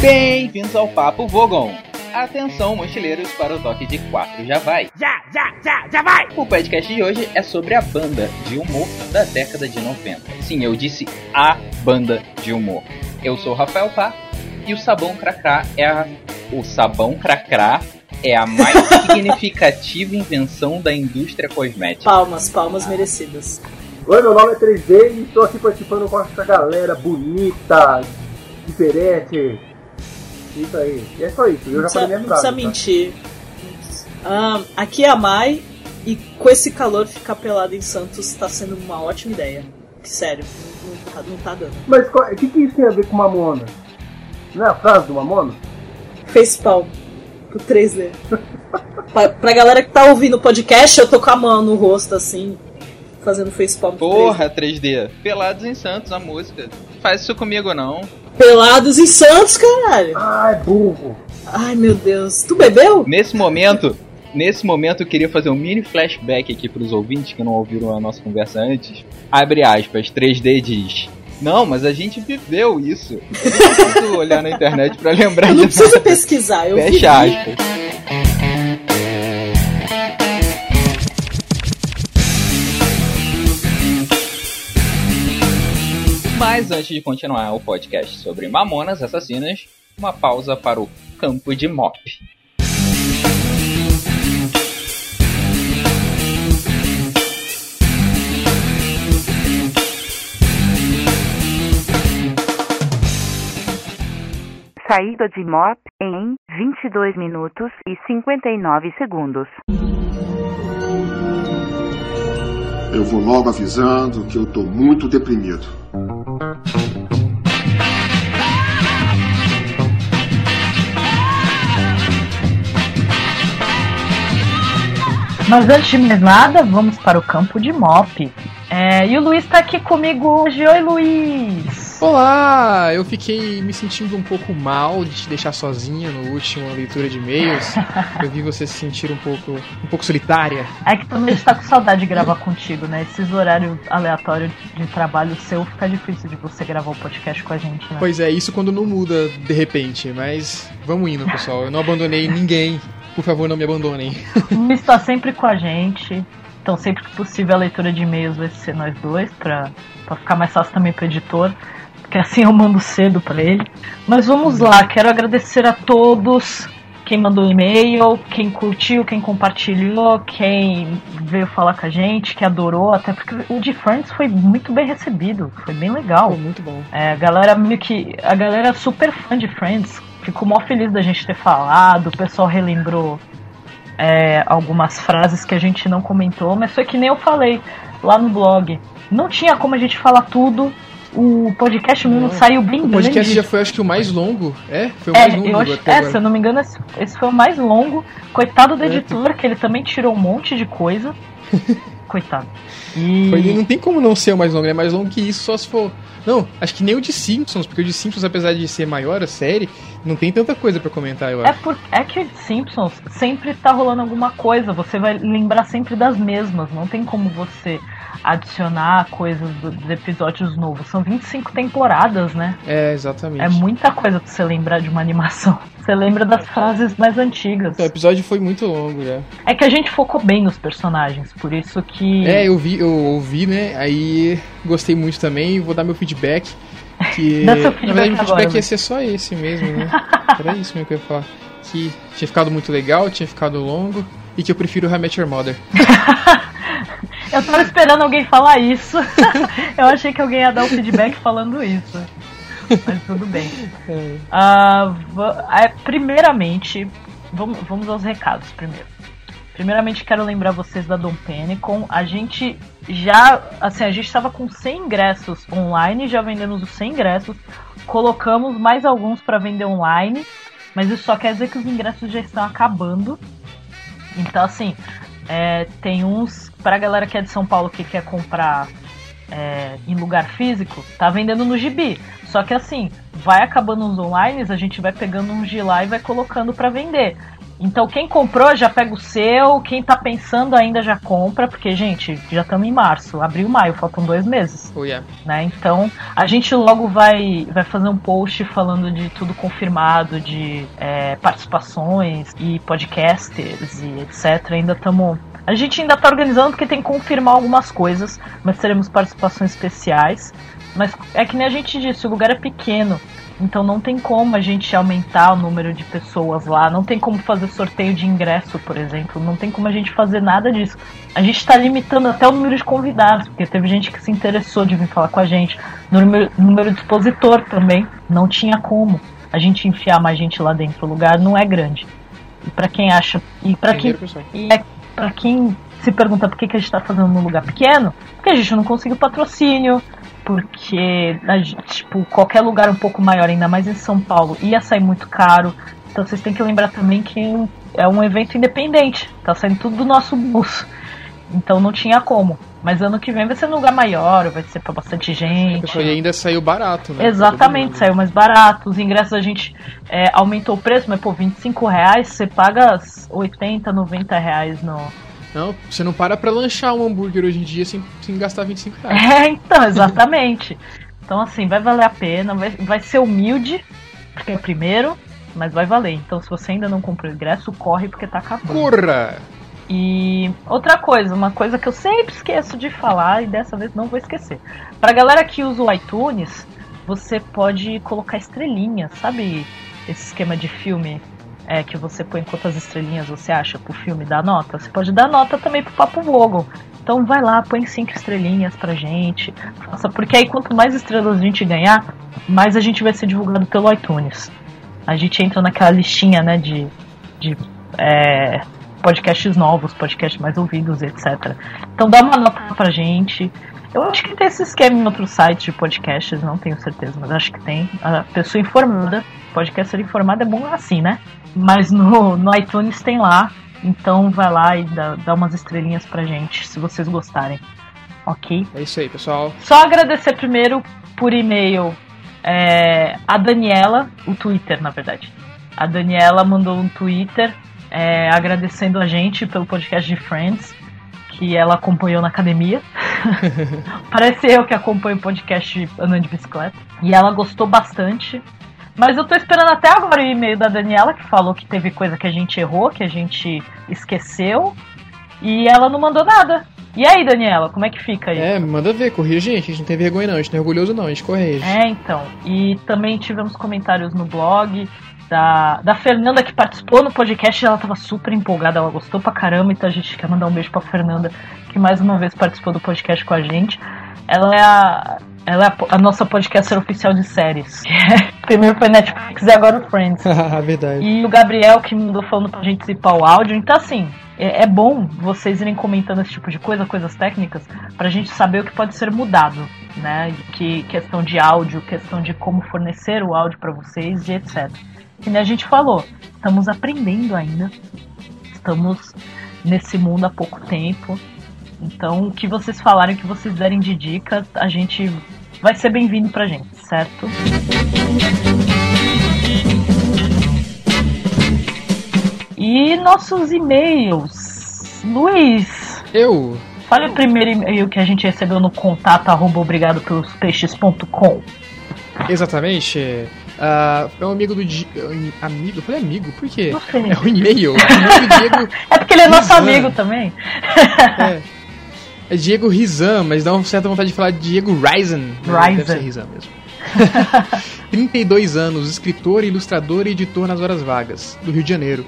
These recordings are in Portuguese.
Bem-vindos ao Papo Vogon. Atenção, mochileiros, para o toque de 4 já vai. Já, já, já, já vai! O podcast de hoje é sobre a banda de humor da década de 90. Sim, eu disse a banda de humor. Eu sou o Rafael Pá e o sabão cracrá é a. O sabão cracrá é a mais significativa invenção da indústria cosmética. Palmas, palmas merecidas. Oi, meu nome é 3D e estou aqui participando com essa galera bonita, diferente. Isso aí. E é só isso. Eu Não já falei precisa, não precisa mentir. Ah, aqui é a Mai e com esse calor ficar pelado em Santos tá sendo uma ótima ideia. Sério, não, não tá, não tá dando. Mas o que, que isso tem a ver com Mamona? Não é a frase do Mamona? Facepalm pro 3D. pra, pra galera que tá ouvindo o podcast, eu tô com a mão no rosto assim, fazendo facepalm pro 3D. Porra, 3D. Pelados em Santos, a música. Faz isso comigo não. Pelados em Santos, caralho. Ah, é burro. Ai meu Deus. Tu bebeu? Nesse momento, nesse momento eu queria fazer um mini flashback aqui pros ouvintes que não ouviram a nossa conversa antes. Abre aspas, 3D diz. Não, mas a gente viveu isso. Eu não preciso olhar na internet pra lembrar Eu não nada. pesquisar, eu vi. Fecha aspas. Mas antes de continuar o podcast sobre Mamonas Assassinas, uma pausa para o campo de mop. Saída de MOP em 22 minutos e 59 segundos. Eu vou logo avisando que eu tô muito deprimido. Mas antes de mais nada, vamos para o campo de mop. É, e o Luiz tá aqui comigo hoje. Oi, Luiz! Olá! Eu fiquei me sentindo um pouco mal de te deixar sozinha no último leitura de e-mails. Eu vi você se sentir um pouco, um pouco solitária. É que também a gente tá com saudade de gravar contigo, né? Esses horários aleatórios de trabalho seu fica difícil de você gravar o podcast com a gente, né? Pois é, isso quando não muda de repente, mas vamos indo, pessoal. Eu não abandonei ninguém. Por favor, não me abandonem. O Luiz tá sempre com a gente. Então, sempre que possível, a leitura de e-mails vai ser nós dois, pra, pra ficar mais fácil também pro editor. Porque assim eu mando cedo pra ele. Mas vamos lá, quero agradecer a todos. Quem mandou e-mail, quem curtiu, quem compartilhou, quem veio falar com a gente, que adorou, até porque o de Friends foi muito bem recebido, foi bem legal. Pô, muito bom. É, a galera meio que. A galera é super fã de Friends. Ficou mó feliz da gente ter falado. O pessoal relembrou é, algumas frases que a gente não comentou, mas foi que nem eu falei lá no blog. Não tinha como a gente falar tudo. O podcast mesmo Não. saiu bem O podcast grande. já foi, acho que, o mais longo. É? Foi o É, mais longo acho, até é, agora. se eu não me engano, esse, esse foi o mais longo. Coitado do É, editor, que ele também tirou um monte de coisa. Coitado. E... Não tem como não ser o mais longo, é mais longo que isso só se for. Não, acho que nem o de Simpsons, porque o de Simpsons, apesar de ser maior a série, não tem tanta coisa pra comentar, eu É, acho. por, é que Simpsons sempre tá rolando alguma coisa, você vai lembrar sempre das mesmas, não tem como você adicionar coisas do- dos episódios novos. São 25 temporadas, né? É, exatamente. É muita coisa pra você lembrar de uma animação. Você lembra das frases mais antigas. O episódio foi muito longo já. É que a gente focou bem nos personagens, por isso que. É, eu vi, eu ouvi, né? Aí gostei muito também, vou dar meu feedback. Que. Dá seu na verdade, meu feedback agora, ia vai. ser só esse mesmo, né? Era isso mesmo que eu ia falar. Que tinha ficado muito legal, tinha ficado longo e que eu prefiro How I Met Your Mother. Eu tava esperando alguém falar isso. eu achei que alguém ia dar um feedback falando isso. Mas tudo bem. É, primeiramente, vamos, vamos aos recados primeiro. Primeiramente, quero lembrar vocês da Dom Penicon. A gente já, assim, a gente estava com 100 ingressos online, já vendemos os 100 ingressos. Colocamos mais alguns para vender online, mas isso só quer dizer que os ingressos já estão acabando. Então, assim, é, tem uns pra galera que é de São Paulo que quer comprar é, em lugar físico, tá vendendo no gibi. Só que assim, vai acabando uns online, a gente vai pegando uns de lá e vai colocando pra vender. Então quem comprou já pega o seu, quem tá pensando ainda já compra, porque, gente, já estamos em março, abril, maio, faltam dois meses. Oh, yeah. Né? Então a gente logo vai, vai fazer um post falando de tudo confirmado, de é, participações e podcasters e etc. Ainda estamos. A gente ainda tá organizando porque tem que confirmar algumas coisas, mas teremos participações especiais. Mas é que nem a gente disse, o lugar é pequeno. Então não tem como a gente aumentar o número de pessoas lá, não tem como fazer sorteio de ingresso, por exemplo, não tem como a gente fazer nada disso. A gente está limitando até o número de convidados, porque teve gente que se interessou de vir falar com a gente. Número, número de expositor também, não tinha como a gente enfiar mais gente lá dentro. O lugar não é grande. E para quem acha, e para quem, e é, para quem se pergunta por que, que a gente está fazendo num lugar pequeno, porque a gente não conseguiu patrocínio, porque tipo, qualquer lugar um pouco maior, ainda mais em São Paulo, ia sair muito caro. Então vocês têm que lembrar também que é um evento independente, tá saindo tudo do nosso bolso. Então não tinha como. Mas ano que vem vai ser um lugar maior, vai ser para bastante gente. E ainda saiu barato, né? Exatamente, saiu mais barato. Os ingressos a gente é, aumentou o preço, mas pô, 25 reais você paga 80, 90 reais no, não, você não para pra lanchar um hambúrguer hoje em dia sem, sem gastar 25 reais. É, então, exatamente. então, assim, vai valer a pena, vai, vai ser humilde, porque é primeiro, mas vai valer. Então, se você ainda não comprou o ingresso, corre porque tá acabando. Corra! E outra coisa, uma coisa que eu sempre esqueço de falar e dessa vez não vou esquecer. Pra galera que usa o iTunes, você pode colocar estrelinhas, sabe? Esse esquema de filme é, que você põe quantas estrelinhas você acha pro filme dar nota, você pode dar nota também pro Papo Vogon. Então vai lá, põe cinco estrelinhas pra gente. Faça, porque aí quanto mais estrelas a gente ganhar, mais a gente vai ser divulgado pelo iTunes. A gente entra naquela listinha, né, de, de é, podcasts novos, podcasts mais ouvidos, etc. Então dá uma nota pra gente. Eu acho que tem esse esquema em outros sites de podcasts, não tenho certeza, mas acho que tem. A pessoa informada, podcaster informado é bom assim, né? Mas no, no iTunes tem lá. Então vai lá e dá, dá umas estrelinhas pra gente, se vocês gostarem. Ok? É isso aí, pessoal. Só agradecer primeiro por e-mail é, a Daniela, o Twitter, na verdade. A Daniela mandou um Twitter é, agradecendo a gente pelo podcast de Friends, que ela acompanhou na academia. Parece eu que acompanho o podcast andando de bicicleta. E ela gostou bastante. Mas eu tô esperando até agora o e-mail da Daniela, que falou que teve coisa que a gente errou, que a gente esqueceu. E ela não mandou nada. E aí, Daniela, como é que fica aí? É, manda ver, corrige a gente. A gente não tem vergonha não, a gente não é orgulhoso não, a gente corrige. É, então. E também tivemos comentários no blog da, da Fernanda que participou no podcast. Ela tava super empolgada, ela gostou pra caramba. Então a gente quer mandar um beijo pra Fernanda, que mais uma vez participou do podcast com a gente. Ela é a, ela é a, nossa podcaster oficial de séries. Primeiro foi Netflix e agora o Friends. Verdade. E o Gabriel que mandou falando pra gente zipar o áudio. Então, assim, é, é, bom vocês irem comentando esse tipo de coisa, coisas técnicas, pra gente saber o que pode ser mudado, né? Que questão de áudio, questão de como fornecer o áudio para vocês e etc. Que nem a gente falou, estamos aprendendo ainda. Estamos nesse mundo há pouco tempo. Então, o que vocês falarem, o que vocês derem de dicas, a gente vai ser bem-vindo pra gente, certo? E nossos e-mails. Luiz. Eu. Fale o primeiro e-mail que a gente recebeu no contato arroba obrigado pelos peixes.com. Exatamente. Uh, é um amigo do Di... Amigo? Eu falei amigo, por quê? Não sei. É o e-mail. é porque ele é nosso amigo também. é. É Diego Rizan, mas dá uma certa vontade de falar Diego Ryzen. Ryzen. Deve ser Rizan mesmo. 32 anos, escritor, ilustrador e editor nas horas vagas, do Rio de Janeiro.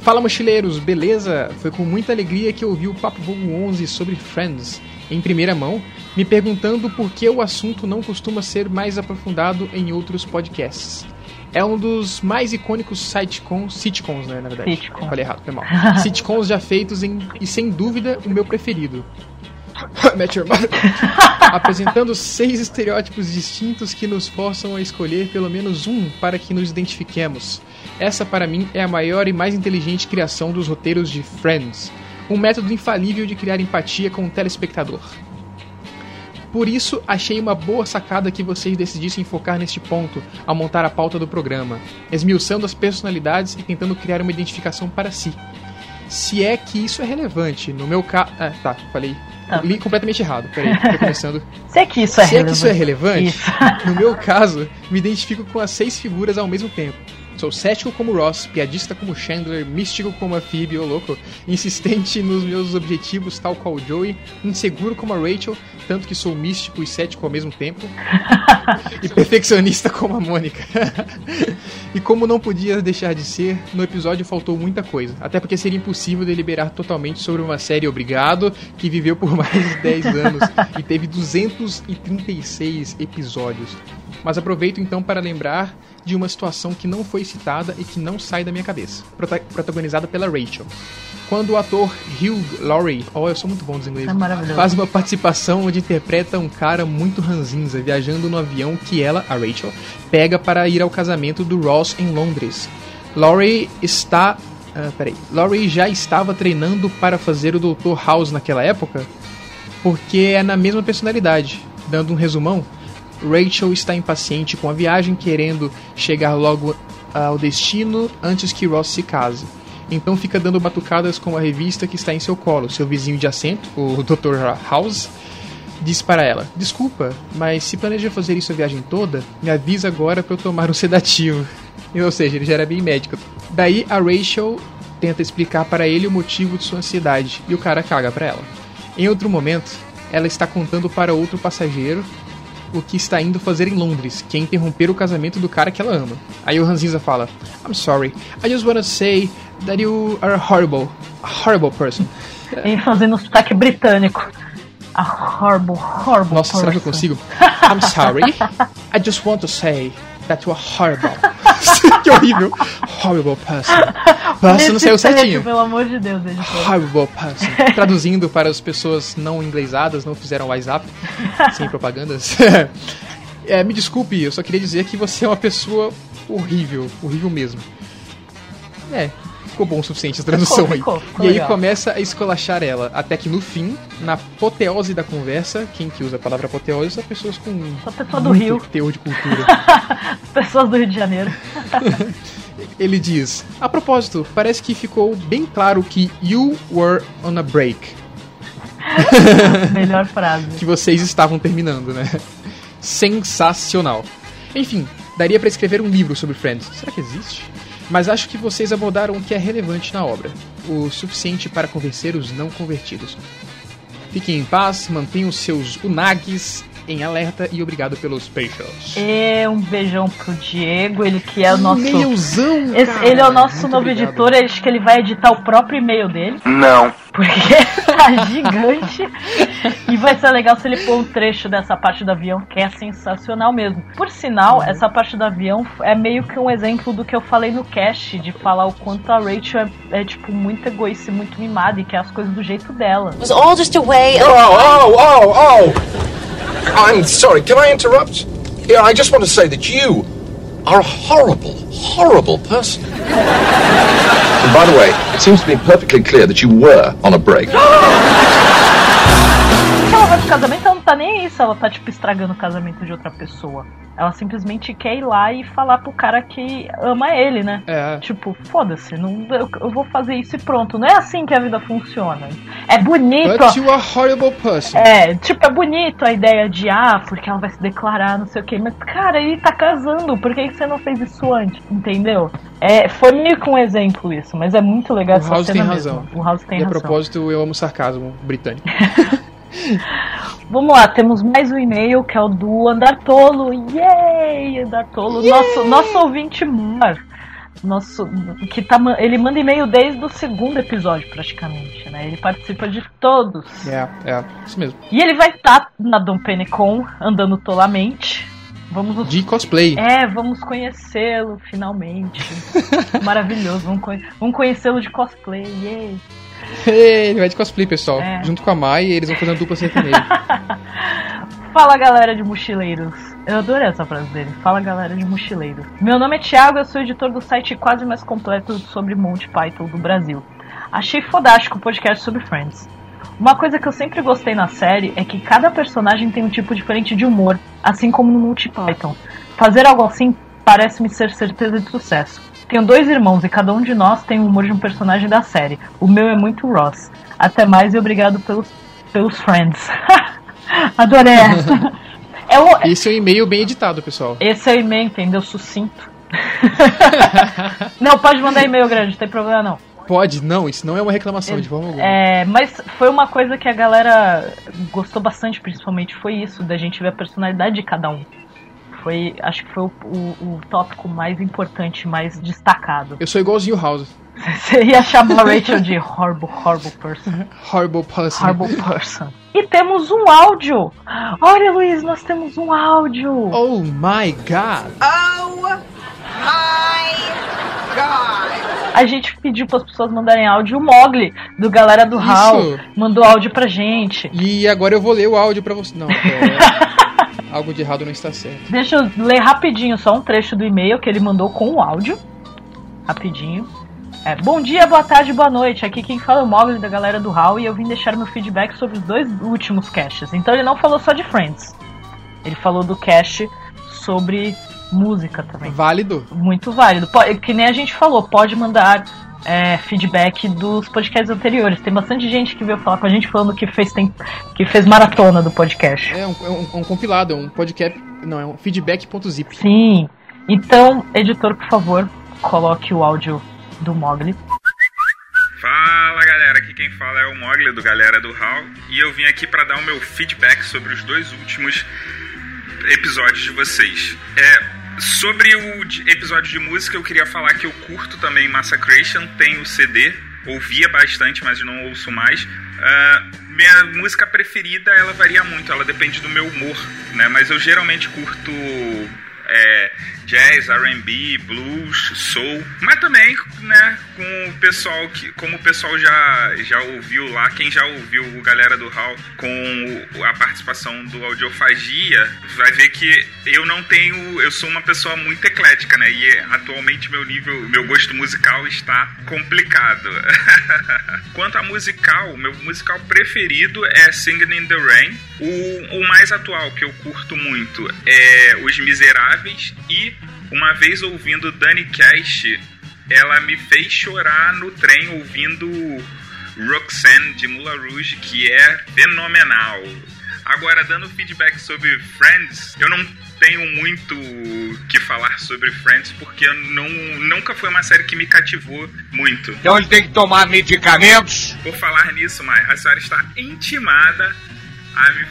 Fala mochileiros, beleza? Foi com muita alegria que eu ouvi o Papo Vogo 11 sobre Friends em primeira mão, me perguntando por que o assunto não costuma ser mais aprofundado em outros podcasts. É um dos mais icônicos sitcoms, sitcoms, né, na verdade. Sitcom. Falei errado, foi mal. sitcoms já feitos em, e sem dúvida o meu preferido. Match Your Mother. Apresentando seis estereótipos distintos que nos forçam a escolher pelo menos um para que nos identifiquemos. Essa, para mim, é a maior e mais inteligente criação dos roteiros de Friends. Um método infalível de criar empatia com o telespectador. Por isso, achei uma boa sacada que vocês decidissem focar neste ponto ao montar a pauta do programa, esmiuçando as personalidades e tentando criar uma identificação para si. Se é que isso é relevante, no meu caso. Ah, tá, falei. Tá. Li completamente errado, peraí, tô começando. Se é que isso é Se é que relevante. isso é relevante, Isso. no meu caso, me identifico com as seis figuras ao mesmo tempo. Sou cético como Ross, piadista como Chandler, místico como a Phoebe, ô louco, insistente nos meus objetivos, tal qual o Joey, inseguro como a Rachel, tanto que sou místico e cético ao mesmo tempo, e perfeccionista como a Mônica. e como não podia deixar de ser, no episódio faltou muita coisa, até porque seria impossível deliberar totalmente sobre uma série Obrigado, que viveu por mais de 10 anos e teve 236 episódios. Mas aproveito então para lembrar de uma situação que não foi citada e que não sai da minha cabeça, prota- protagonizada pela Rachel. Quando o ator Hugh Laurie, oh, eu sou muito bom dos inglês, É faz uma participação onde interpreta um cara muito ranzinza viajando no avião que ela, a Rachel, pega para ir ao casamento do Ross em Londres. Laurie está. ah, peraí. Laurie já estava treinando para fazer o Dr. House naquela época? Porque é na mesma personalidade. Dando um resumão, Rachel está impaciente com a viagem, querendo chegar logo ao destino antes que Ross se case. Então fica dando batucadas com a revista que está em seu colo. Seu vizinho de assento, o Dr. House, diz para ela: Desculpa, mas se planeja fazer isso a viagem toda, me avisa agora para eu tomar um sedativo. Ou seja, ele já era bem médico. Daí a Rachel tenta explicar para ele o motivo de sua ansiedade e o cara caga para ela. Em outro momento, ela está contando para outro passageiro o que está indo fazer em Londres, que é interromper o casamento do cara que ela ama. Aí o Ranzinza fala: I'm sorry, I just wanna say that you are a horrible, a horrible person. E fazendo um sotaque britânico. A horrible, horrible Nossa, será que eu person. consigo? I'm sorry, I just want to say that you are horrible. que horrível. Horrible person. Person saiu certinho. Pelo amor de Deus, editor. Horrible person. Traduzindo para as pessoas não inglesadas, não fizeram WhatsApp, sem propagandas. É, me desculpe, eu só queria dizer que você é uma pessoa horrível, horrível mesmo. É, ficou bom o suficiente a tradução Ficou, aí. ficou, ficou e aí legal. começa a esculachar ela, até que no fim, na apoteose da conversa, quem que usa a palavra apoteose são pessoas com Só pessoa do Rio. teor de cultura. As pessoas do Rio de Janeiro. Ele diz: A propósito, parece que ficou bem claro que you were on a break. Melhor frase. que vocês estavam terminando, né? Sensacional. Enfim, daria pra escrever um livro sobre Friends. Será que existe? Mas acho que vocês abordaram o que é relevante na obra, o suficiente para convencer os não convertidos. Fiquem em paz, mantenham seus unags em alerta e obrigado pelos peixes. E um beijão pro Diego, ele que é o nosso. E-mailzão, Esse- cara. ele é o nosso Muito novo obrigado. editor, ele acho que ele vai editar o próprio e-mail dele. Não. Porque tá gigante. E vai ser legal se ele pôr um trecho dessa parte do avião, que é sensacional mesmo. Por sinal, Uhum. essa parte do avião é meio que um exemplo do que eu falei no cast, de falar o quanto a Rachel é, é, tipo, muito egoísta e muito mimada e quer as coisas do jeito dela. It was all just a way of. Oh, oh, oh, oh! I'm sorry, can I interrupt? Yeah, I just want to say that you are a horrible, horrible person. and by the way, it seems to be perfectly clear that you were on a break. casamento, ela não tá nem se ela tá, tipo, estragando o casamento de outra pessoa. Ela simplesmente quer ir lá e falar pro cara que ama ele, né? É, Tipo, foda-se, não, eu, eu vou fazer isso e pronto. Não é assim que a vida funciona. É bonito. but you are horrible person. É, tipo, é bonito a ideia de, ah, porque ela vai se declarar, não sei o quê. Mas, cara, ele tá casando, por que você não fez isso antes? Entendeu? É, foi meio que um exemplo isso, mas é muito legal O essa House cena tem mesmo. razão. O House tem e a razão. propósito, eu amo sarcasmo britânico. Vamos lá, temos mais um e-mail que é o do Andartolo. Yay! Andartolo, nosso, nosso ouvinte mar. Nosso, que tá, ele manda e-mail desde o segundo episódio, praticamente, né? Ele participa de todos. É, é, isso mesmo. E ele vai estar na Dom Penecon, andando tolamente. Vamos De cosplay. É, vamos conhecê-lo finalmente. Maravilhoso, vamos, conhe- vamos conhecê-lo de cosplay. Yay! Ele vai de cosplay, pessoal. É. Junto com a Mai, eles vão fazer uma dupla sertaneja. Fala galera de mochileiros. Eu adorei essa frase dele. Fala galera de mochileiros. Meu nome é Thiago, eu sou editor do site quase mais completo sobre Monty Python do Brasil. Achei fodástico o podcast sobre Friends. Uma coisa que eu sempre gostei na série é que cada personagem tem um tipo diferente de humor, assim como no Multi Python. Fazer algo assim parece-me ser certeza de sucesso. Tenho dois irmãos e cada um de nós tem o humor de um personagem da série. O meu é muito Ross. Até mais e obrigado pelos, pelos friends. Adorei essa. É o, Esse é um e-mail bem editado, pessoal. esse é o e-mail, entendeu? Sucinto. não, pode mandar e-mail grande, não tem problema não. Pode, não, isso não é uma reclamação de forma alguma. É, mas foi uma coisa que a galera gostou bastante, principalmente, foi isso, da gente ver a personalidade de cada um. Foi, acho que foi o, o- o tópico mais importante, mais destacado. Eu sou igualzinho o House. Você ia chamar a Rachel de horrible, horrible person. Horrible person. Horrible person. E temos um áudio! Olha, Luiz, nós temos um áudio! Oh my god. A gente pediu para as pessoas mandarem áudio. O Mogli, do Galera do Hall, mandou áudio pra gente. E agora eu vou ler o áudio pra você. Não, pera. Algo de errado não está certo. Deixa eu ler rapidinho só um trecho do e-mail que ele mandou com o áudio. Rapidinho. É, bom dia, boa tarde, boa noite. Aqui quem fala é o Mogli da galera do Hall e eu vim deixar meu feedback sobre os dois últimos caches. Então ele não falou só de Friends. Ele falou do cache sobre música também. Válido. Muito válido. Po- Que nem a gente falou, pode mandar é, feedback dos podcasts anteriores. Tem bastante gente que veio falar com a gente falando que fez, tem, que fez maratona do podcast. É um, é um- um compilado, é um podcast. Não, é um feedback.zip. Sim. Então, editor, por favor, coloque o áudio do Mogli. Fala galera, aqui quem fala é o Mogli do Galera do Hall e eu vim aqui para dar o meu feedback sobre os dois últimos episódios de vocês. É, sobre o episódio de música, eu queria falar que eu curto também Massacration, tenho o CD, ouvia bastante, mas não ouço mais. Ah, minha música preferida, ela varia muito, ela depende do meu humor, né? Mas eu geralmente curto é, jazz, R&B, blues, soul, mas também, né, com o pessoal que, como o pessoal já já ouviu lá, quem já ouviu o galera do Hall com a participação do Audiofagia, vai ver que eu não tenho, eu sou uma pessoa muito eclética, né? E atualmente meu nível, meu gosto musical está complicado. Quanto a musical, meu musical preferido é Singing in the Rain. O, o mais atual que eu curto muito é Os Miseráveis e uma vez ouvindo Dani Cash, ela me fez chorar no trem ouvindo Roxanne de Moulin Rouge, que é fenomenal. Agora, dando feedback sobre Friends, eu não tenho muito que falar sobre Friends porque não, nunca foi uma série que me cativou muito. Então ele tem que tomar medicamentos. Por falar nisso, Mai, a senhora está intimada a me,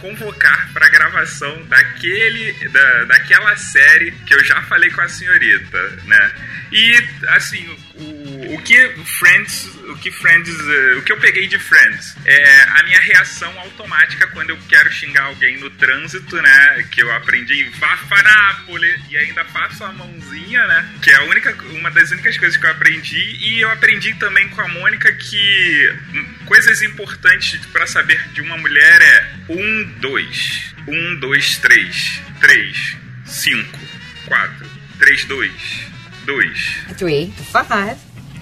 convocar para gravação daquele, da, daquela série que eu já falei com a senhorita, né? E assim, o, o que Friends, o que Friends, eh, o que eu peguei de Friends é a minha reação automática quando eu quero xingar alguém no trânsito, né? Que eu aprendi Vafanápole e ainda faço a mãozinha, né? Que é a única, uma das únicas coisas que eu aprendi e eu aprendi também com a Mônica que coisas importantes para saber de uma mulher é um, dois, um, dois, três, três, cinco, quatro, três, dois, dois, A three,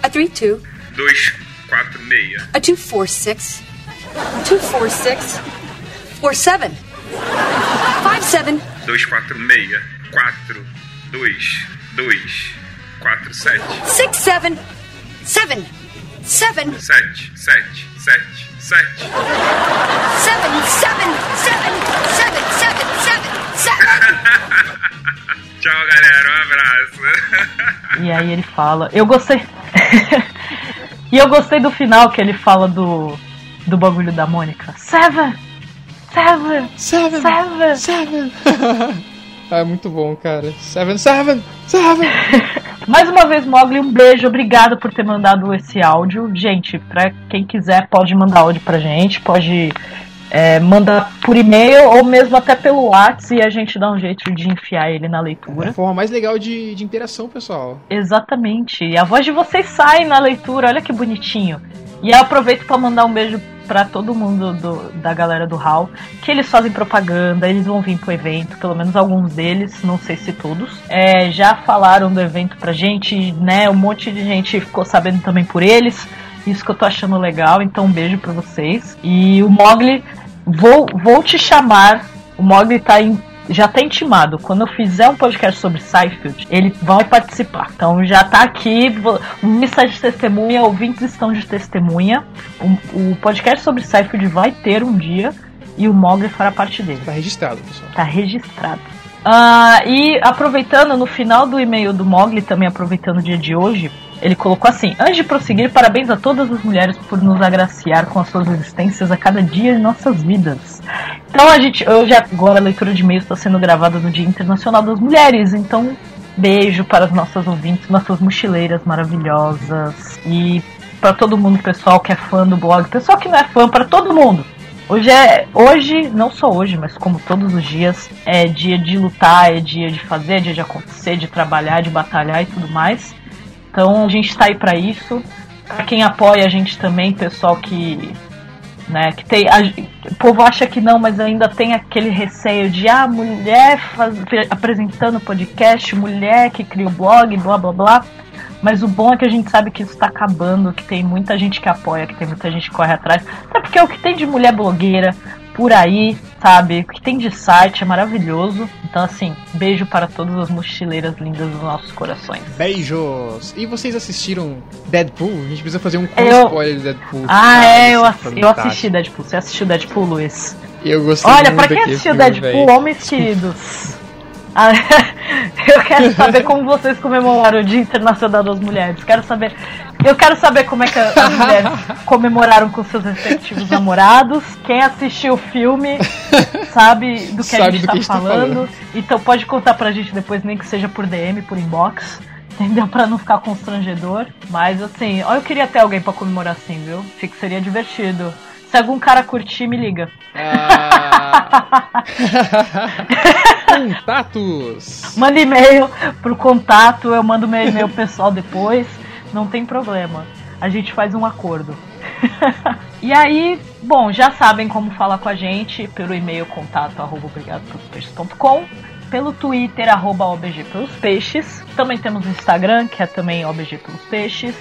a five, a three two, dois, quatro, meia. a two four six, two four six, four seven, five seven, 246 4 2 2 4 7 six seven, seven, seven, 7 7 7 7 seven, seven, seven, seven, seven, seven, seven. Tchau, galera. Um abraço. E aí ele fala. Eu gostei. e eu gostei do final que ele fala do. Do bagulho da Mônica. Seven! Seven! Seven! Seven! Seven! ah, é muito bom, cara. Seven, seven, seven! Mais uma vez, Mogli, um beijo. Obrigado por ter mandado esse áudio. Gente, pra quem quiser, pode mandar áudio pra gente. Pode é, mandar por e-mail ou mesmo até pelo WhatsApp e a gente dá um jeito de enfiar ele na É a leitura. forma mais legal de, de interação, pessoal. Exatamente. E a voz de vocês sai na leitura. Olha que bonitinho. E eu aproveito para mandar um beijo pra todo mundo do- da galera do HAL, que eles fazem propaganda, eles vão vir pro evento, pelo menos alguns deles, não sei se todos. É, já falaram do evento pra gente, né? Um monte de gente ficou sabendo também por eles. Isso que eu tô achando legal, então um beijo pra vocês. E o Mogli, vou, vou te chamar. O Mogli tá em, já tá intimado. Quando eu fizer um podcast sobre Seinfeld, ele vai participar. Então já tá aqui. vou- Lista de testemunha, ouvintes estão de testemunha. O, o podcast sobre Seinfeld vai ter um dia e o Mogli fará parte dele. Tá registrado, pessoal. Tá registrado. Ah, e aproveitando, no final do e-mail do Mogli, também aproveitando o dia de hoje, ele colocou assim: Antes de prosseguir, parabéns a todas as mulheres por nos agraciar com as suas existências a cada dia em nossas vidas. Então a gente, hoje agora a leitura de e-mails está sendo gravada no Dia Internacional das Mulheres, então beijo para as nossas ouvintes, nossas mochileiras maravilhosas e para todo mundo, pessoal que é fã do blog, pessoal que não é fã, para todo mundo. Hoje é. Hoje, não só hoje, mas como todos os dias, é dia de lutar, é dia de fazer, é dia de acontecer, de trabalhar, de batalhar e tudo mais. Então a gente tá aí pra isso. Pra quem apoia a gente também, pessoal que. Né, que tem. a- o povo acha que não, mas ainda tem aquele receio de ah, mulher faz- apresentando podcast, mulher que cria o blog, blá blá blá. Mas o bom é que a gente sabe que isso tá acabando, que tem muita gente que apoia, que tem muita gente que corre atrás. Até porque o que tem de mulher blogueira por aí, sabe? O que tem de site é maravilhoso. Então, assim, beijo para todas as mochileiras lindas dos nossos corações. Beijos! E vocês assistiram Deadpool? A gente precisa fazer um Eu- spoiler de Deadpool. Ah, é, eu, isso ass- eu assisti Deadpool. Você assistiu Deadpool, Luiz? Eu gostei Olha, muito pra quem assistiu filme, Deadpool, véi. homens queridos. ah, eu quero saber como vocês comemoraram o Dia Internacional das Mulheres. Quero saber. Eu quero saber como é que as mulheres comemoraram com seus respectivos namorados. Quem assistiu o filme sabe do que a Sabe tá a gente tá falando. falando. Então pode contar pra gente depois, nem que seja por DM, por inbox. Entendeu? Pra não ficar constrangedor. Mas assim, ó, eu queria ter alguém pra comemorar assim, viu? Achei que seria divertido. Se algum cara curtir, me liga. Ah. Contatos! Manda e-mail pro contato, eu mando meu e-mail pessoal depois, não tem problema. A gente faz um acordo. e aí, bom, já sabem como falar com a gente pelo e-mail contato arroba obrigadopelospeixes.com, pelo Twitter arroba obg pelos peixes, também temos o Instagram, que é também obg pelos peixes,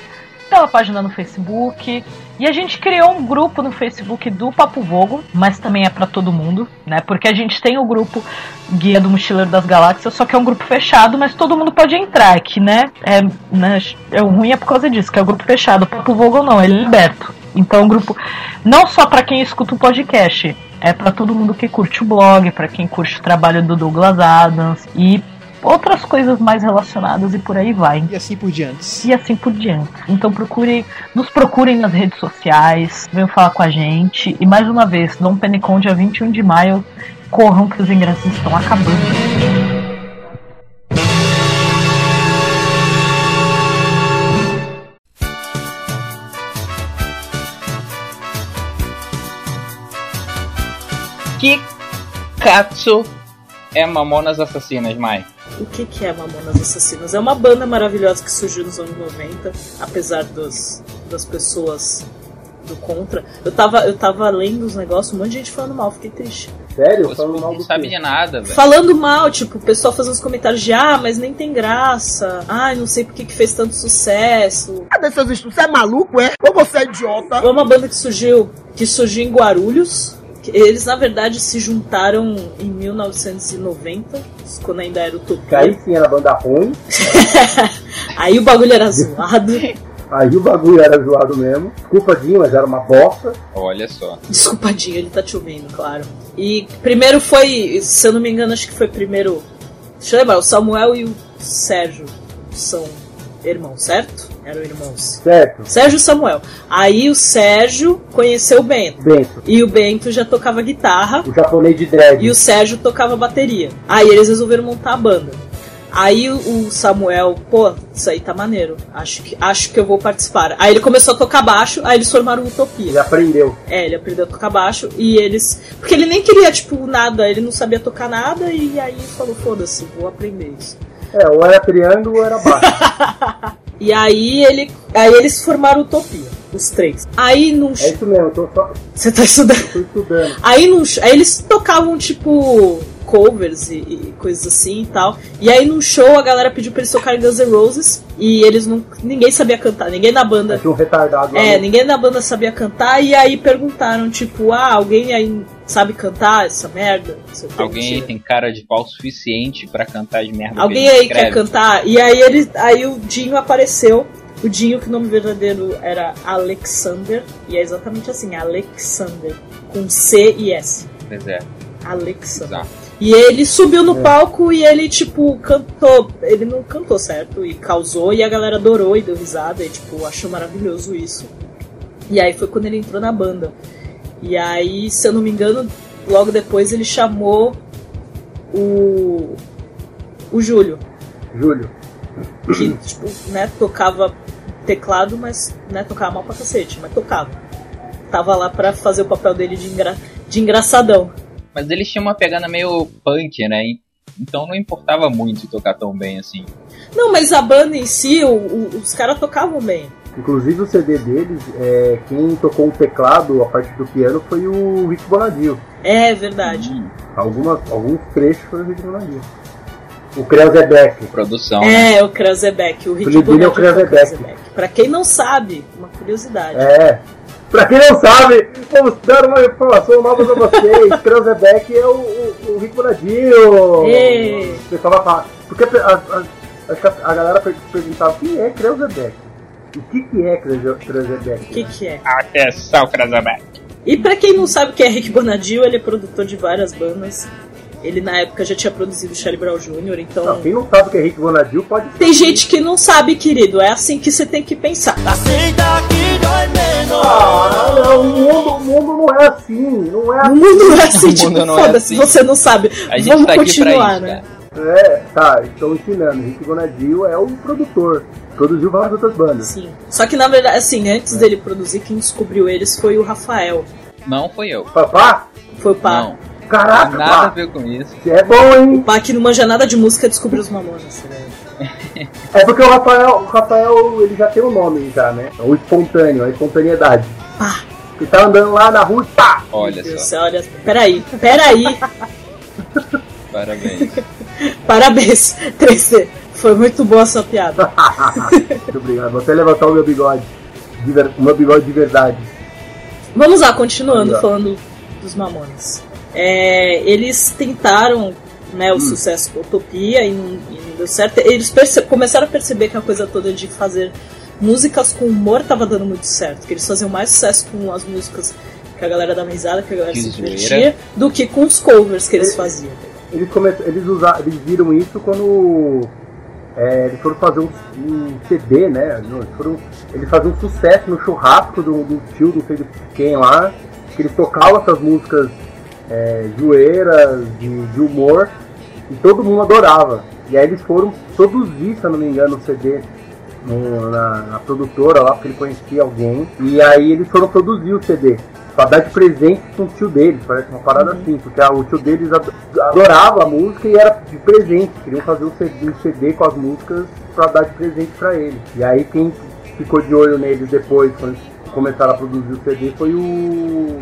pela página no Facebook. E a gente criou um grupo no Facebook do Papo Vogo, mas também é pra todo mundo, né? Porque a gente tem o grupo Guia do Mochileiro das Galáxias, só que é um grupo fechado, mas todo mundo pode entrar, que né? É, né, é ruim é por causa disso, que é o grupo fechado. O Papo Vogo não, ele é liberto. Então é um grupo não só pra quem escuta o podcast, é pra todo mundo que curte o blog, pra quem curte o trabalho do Douglas Adams e outras coisas mais relacionadas e por aí vai. E assim por diante. E assim por diante. Então procurem, nos procurem nas redes sociais, venham falar com a gente. E mais uma vez, Dom Penecon, dia 21 de maio, corram que os ingressos estão acabando. Kikatsu é Mamonas Assassinas, Mai. O que, que é Mamonas Assassinas? É uma banda maravilhosa que surgiu nos anos 90, apesar dos, das pessoas do contra. Eu tava, eu tava lendo os negócios, um monte de gente falando mal, fiquei triste. Sério? Você Falando mal não do sabe de nada, velho. Falando mal, tipo, o pessoal fazendo os comentários de ah, mas nem tem graça. Ai, não sei por que que fez tanto sucesso. Cadê seus estudos? Você é maluco, é? Ou você é idiota? É uma banda que surgiu, que surgiu em Guarulhos. Que Eles, na verdade, se juntaram em 1990, quando ainda era Que Utopia. aí sim era banda ruim, Aí o bagulho era zoado. aí o bagulho era zoado mesmo. Desculpa, Dinho, mas era uma bosta. Olha só. Desculpadinho, ele tá te ouvindo, claro. E primeiro foi, se eu não me engano, acho que foi primeiro. Deixa eu lembrar, o Samuel e o Sérgio são irmãos, certo? Eram irmãos. Certo? Sérgio e Samuel. Aí o Sérgio conheceu o Bento. Bento, E o Bento já tocava guitarra. o japonês de dread. E o Sérgio tocava bateria. Aí eles resolveram montar a banda. Aí o Samuel, pô, isso aí tá maneiro. Acho que, acho que eu vou participar. Aí ele começou a tocar baixo, aí eles formaram Utopia. Ele aprendeu. É, ele aprendeu a tocar baixo e eles. Porque ele nem queria, tipo, nada, ele não sabia tocar nada e aí falou, foda-se, vou aprender isso. É, ou era triângulo ou era baixo. E aí ele. Aí eles formaram Utopia, os três. Aí num. É isso mesmo, eu tô só Você tá estudando? tô estudando. Aí, num, aí eles tocavam, tipo, covers e, e coisas assim e tal. E aí num show a galera pediu pra eles tocarem Guns N' Roses e eles não. ninguém sabia cantar, ninguém na banda. Um retardado. É, no- ninguém na banda sabia cantar e aí perguntaram, tipo, ah, alguém aí sabe cantar essa merda? Alguém aí tem cara de pau suficiente pra cantar as merdas Alguém aí quer escreve? cantar? E aí ele, aí o Dinho apareceu. O Dinho, que o nome verdadeiro era Alexander, e é exatamente assim, Alexander, com C e S. Pois é, Alexander. exato. E ele subiu no É. palco e ele, tipo, cantou. Ele não cantou certo e causou, e a galera adorou e deu risada, e, tipo, achou maravilhoso isso. E aí foi quando ele entrou na banda. E aí, se eu não me engano, logo depois ele chamou o. o Júlio, Júlio. que, tipo, né, tocava teclado, mas né, tocava mal pra cacete, mas tocava. Tava lá pra fazer o papel dele de, engra... de engraçadão. Mas eles tinham uma pegada meio punk, né? Então não importava muito tocar tão bem assim. Não, mas a banda em si, o- o- os caras tocavam bem. Inclusive o CD deles, é, quem tocou o teclado a partir do piano foi o Rick Bonadio. É verdade. Algumas, alguns trechos foi o Rick Bonadio. O Kreuzebeck. Produção. né? É, o Krausebeck, o Rick Filipino é o Bonadio Krausebeck. Pra quem não sabe, uma curiosidade. É. Pra quem não sabe, vamos dar uma informação nova pra vocês. Kreuzebeck é o, o, o Rick Bonadio. Ê. O pessoal vai falar. Porque a, a, a, a galera per- perguntava quem é Kreuzebeck. O que, que é Kreuzebeck? O que que é? Atenção, Krasaback. E pra quem não sabe o que é Rick Bonadio, ele é produtor de várias bandas. Ele na época já tinha produzido Charlie Brown Jr., então... Não, quem não sabe o que é Rick Bonadio pode Tem gente que não sabe, querido. É assim que você tem que pensar. Ah, não, o mundo, o mundo não é assim. Não é O assim. mundo não é assim, O tipo, mundo não é foda-se, assim. você não sabe. A gente Vamos tá aqui pra continuar, isso, né? cara. É, tá, estou ensinando. Rick Bonadio é o produtor. Produziu várias outras bandas. Sim. Só que na verdade, assim, antes dele produzir, quem descobriu eles foi o Rafael. Não foi eu. Papá? Foi o pá. Não. Caraca, Nada a pá. ver com isso. É bom, hein? O pá que não manja nada de música descobriu os mamonas. É porque o Rafael, o Rafael, ele já tem um nome já, né? O espontâneo, a espontaneidade. Pá. Ele tá andando lá na rua e pá! Olha Meu Deus, só. olha. Peraí, peraí. Parabéns. Parabéns, 3D. Foi muito boa a sua piada. Muito obrigado. Vou até levantar o meu bigode. O meu bigode de verdade. Vamos lá, continuando Vamos lá. falando dos Mamonas. É, eles tentaram né, o sucesso com Utopia e não, e não deu certo. Eles começaram a perceber que a coisa toda de fazer músicas com humor tava dando muito certo. Que eles faziam mais sucesso com as músicas que a galera dava risada, que a galera De se zoeira. divertia, do que com os covers que eles faziam. Eles, come... eles, usaram, eles viram isso quando é, eles foram fazer um, um CD, né? Eles, foram, eles faziam um sucesso no churrasco do, do tio, não sei de quem lá, que eles tocavam essas músicas é, zoeiras, de, de humor, e todo mundo adorava. E aí eles foram produzir, se eu não me engano, o CD no- na, na produtora lá, porque ele conhecia alguém. E aí eles foram produzir o CD. Pra dar de presente com o tio deles, parece uma parada assim, porque ah, o tio deles ado- adorava a música e era de presente. Queriam fazer um CD, um CD com as músicas pra dar de presente pra ele. E aí quem ficou de olho neles depois, quando começaram a produzir o CD, foi o.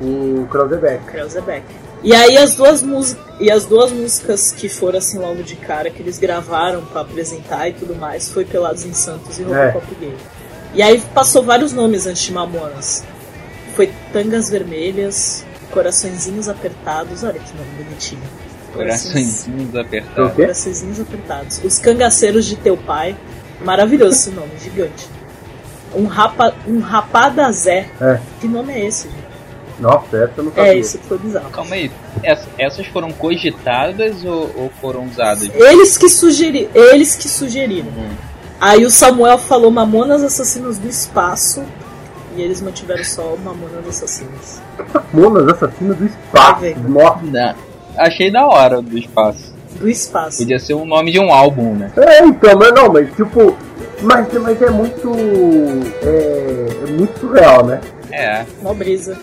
o Krausebeck. Krausebeck. E aí as duas músicas e as duas músicas que foram assim logo de cara que eles gravaram pra apresentar e tudo mais foi Pelados em Santos e Roupa É. Pop Gay. E aí passou vários nomes antes de Mamonas. Foi Tangas Vermelhas, Coraçõezinhos Apertados, olha que nome bonitinho. Coraçõezinhos O apertados. Coraçõezinhos Apertados. Os Cangaceiros de Teu Pai. Maravilhoso esse nome, gigante. Um, rapa, um Rapadazé. É. Que nome é esse, gente? Nossa, essa eu não sabia. É, que foi bizarro. Calma aí. Ess- Essas foram cogitadas ou, ou foram usadas? Eles que sugeriram. Eles que sugeriram. Aí o Samuel falou Mamonas Assassinos do Espaço. E eles mantiveram só o Mamonas Assassinos. Monas Assassinos do Espaço. Nossa. Não. Achei da hora do espaço. Do espaço. Podia ser o nome de um álbum, né? É, então, mas não, mas tipo. Mas, mas é muito. É, é muito surreal, né? É. Mó brisa.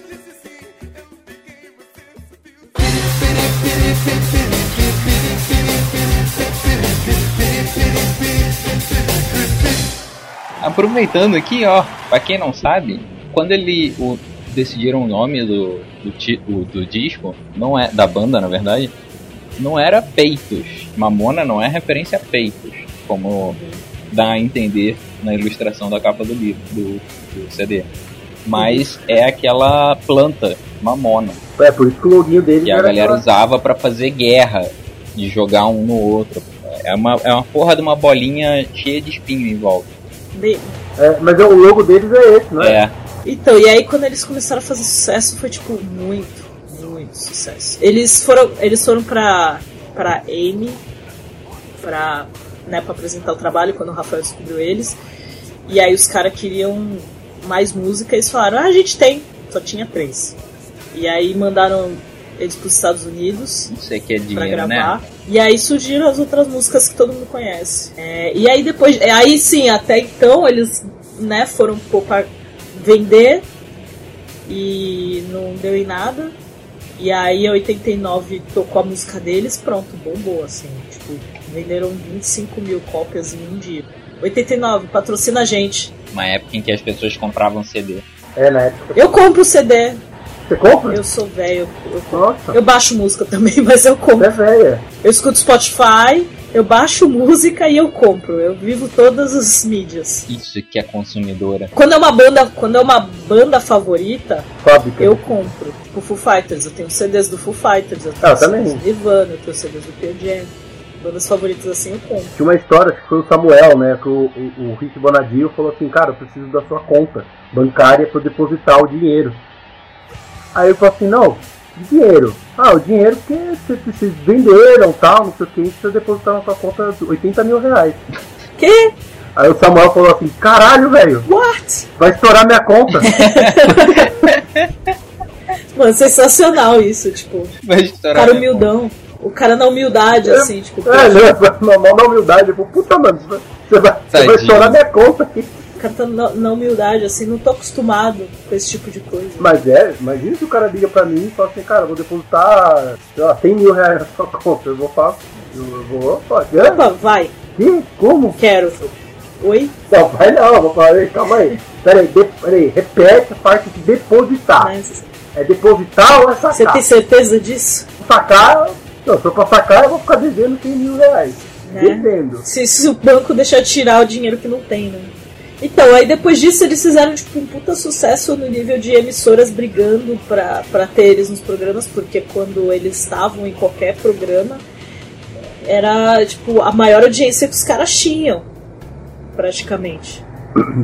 Aproveitando aqui, ó, pra quem não sabe, quando ele o- decidiram o nome do, do, do disco, não é da banda na verdade, não era peitos. Mamona não é referência a peitos, como dá a entender na ilustração da capa do livro, do, do CD. Mas é aquela planta, mamona. É, por isso que o loginho deles Que a era galera usava pra fazer guerra, de jogar um no outro. É uma, é uma porra de uma bolinha cheia de espinho em volta. De- É, mas é, o logo deles é esse, não é? É. Então, e aí quando eles começaram a fazer sucesso, foi tipo muito, muito sucesso. Eles foram, eles foram pra, pra Amy, pra, né, pra apresentar o trabalho, quando o Rafael descobriu eles. E aí os caras queriam mais música, eles falaram, ah, a gente tem, só tinha três. E aí mandaram eles pros Estados Unidos Isso aqui é pra dinheiro, gravar. né? E aí surgiram as outras músicas que todo mundo conhece. É, e aí depois, é, aí sim, até então eles, né, foram pôr pra vender e não deu em nada. E aí em 89 tocou a música deles, pronto, bombou assim. Tipo, venderam 25 mil cópias em um dia. 89, patrocina a gente. Uma época em que as pessoas compravam CD. É, na época. Eu compro CD. Você compra? Eu sou velho. Eu, Nossa. eu baixo música também, mas eu compro. É velha. Eu escuto Spotify, eu baixo música e eu compro. Eu vivo todas as mídias. Isso que é consumidora. Quando é uma banda, quando é uma banda favorita, Fábrica. eu compro. Tipo Foo Fighters, eu tenho CDs do Foo Fighters, eu tenho Ah, eu CDs também. do Nirvana, eu tenho CDs do Pearl Jam. Bandas favoritas assim eu compro. Tinha uma história, acho que foi o Samuel, né? Que o, o, o Rick Bonadio falou assim, cara, eu preciso da sua conta bancária para depositar o dinheiro. Aí eu falei assim, não, dinheiro. Ah, o dinheiro que vocês vocês venderam tal, não sei o que, precisa depositar na sua conta 80 mil reais. Que? Aí o Samuel falou assim, caralho, velho, What? vai estourar minha conta. Mano, sensacional isso, tipo. Vai O estourar cara humildão. O cara na humildade, assim, tipo. É, né? Normal na humildade. Falei, puta, mano, você vai, você vai estourar minha conta aqui. O cara tá na, na humildade, assim, não tô acostumado com esse tipo de coisa. Mas é, imagina se o cara liga pra mim e fala assim, cara, vou depositar, sei lá, 100 mil reais na sua conta. Eu vou falar, eu vou. É? Opa, vai. Que? Como? Quero. Oi? Não, vai não, eu vou falar, calma aí. Peraí, de, peraí, repete a parte de depositar. Mas É depositar ou é Você sacar? tem certeza disso? Sacar, não, se eu for sacar, eu vou ficar devendo 100 mil reais. Né? Devendo. Se, se o banco deixar tirar o dinheiro que não tem, né? Então, aí depois disso eles fizeram tipo, um puta sucesso no nível de emissoras brigando pra, pra ter eles nos programas, porque quando eles estavam em qualquer programa, era tipo a maior audiência que os caras tinham, praticamente.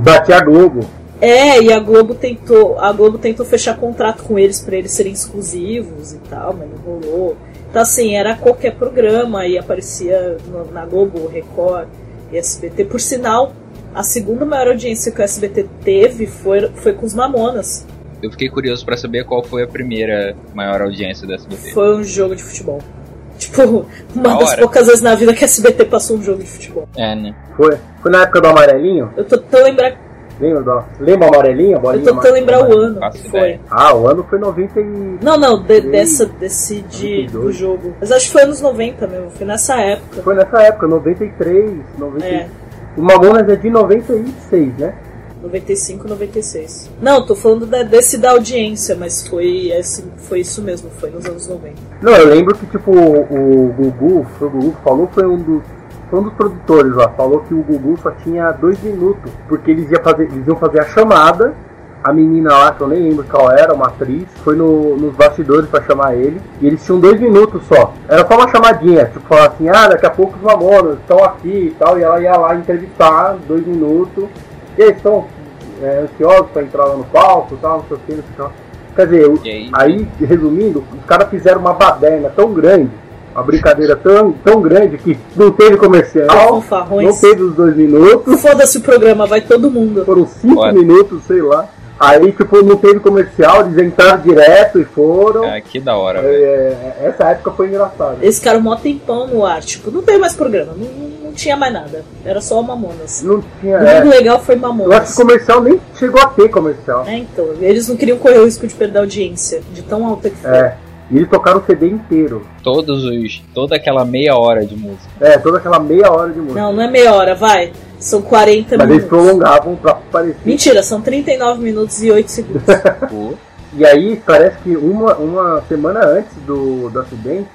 Bati a Globo. É, e a Globo tentou, a Globo tentou fechar contrato com eles pra eles serem exclusivos e tal, mas não rolou. Então assim, era qualquer programa e aparecia no- na Globo, Record e SBT. Por sinal, a segunda maior audiência que o SBT teve foi, foi com os Mamonas. Eu fiquei curioso pra saber qual foi a primeira maior audiência da SBT. Foi um jogo de futebol. Tipo, uma Da das hora. poucas vezes na vida que a SBT passou um jogo de futebol. É, né? Foi, foi na época do amarelinho? Eu tô tentando lembrar, Lembra do, lembra o amarelinho? Eu tô tentando lembrar o ano Faço que foi. ideia. Ah, o ano foi 90 e... Não, não, de- dessa, desse de, do 92. jogo. Mas acho que foi anos 90 mesmo, foi nessa época. Foi nessa época, 93, 90... É. O Mamonas é de 96, né? 95, 96. Não, tô falando da- desse da audiência, mas foi, esse, foi isso mesmo, foi nos anos 90. Não, eu lembro que tipo o, o Gugu, foi o Gugu que falou, foi um dos foi um dos produtores lá, falou que o Gugu só tinha dois minutos, porque eles iam fazer, eles iam fazer a chamada, a menina lá, que eu nem lembro qual era, uma atriz, foi no, nos bastidores pra chamar ele, e eles tinham dois minutos só. Era só uma chamadinha, tipo, falar assim, ah, daqui a pouco os mamonas estão aqui e tal, e ela ia lá entrevistar, dois minutos, e eles estão é, ansiosos pra entrar lá no palco e tal, não sei o que, não sei o que. Quer dizer, aí? Aí, resumindo, os caras fizeram uma baderna tão grande, uma brincadeira tão, tão grande que não teve comercial, Fanfarrões. não teve os dois minutos, Foda-se o programa, vai todo mundo. foram cinco Olha. minutos, sei lá. Aí, tipo, não teve comercial, eles entraram direto e foram. Ah, que da hora, velho. É, essa época foi engraçada. Eles ficaram mó tempão no ar, tipo, não tem mais programa, não, não, tinha mais nada. Era só Mamonas. Não tinha. O É, legal foi eu acho que Mamonas. comercial nem chegou a ter comercial. É, então, eles não queriam correr o risco de perder a audiência, de tão alta que foi. É. E eles tocaram o CD inteiro. Todos os. toda aquela meia hora de música. É, toda aquela meia hora de música. Não, não é meia hora, vai. São 40 Mas eles minutos. prolongavam pra parecer. Mentira, são 39 minutos e 8 segundos. E aí, parece que uma, uma semana antes do, do acidente,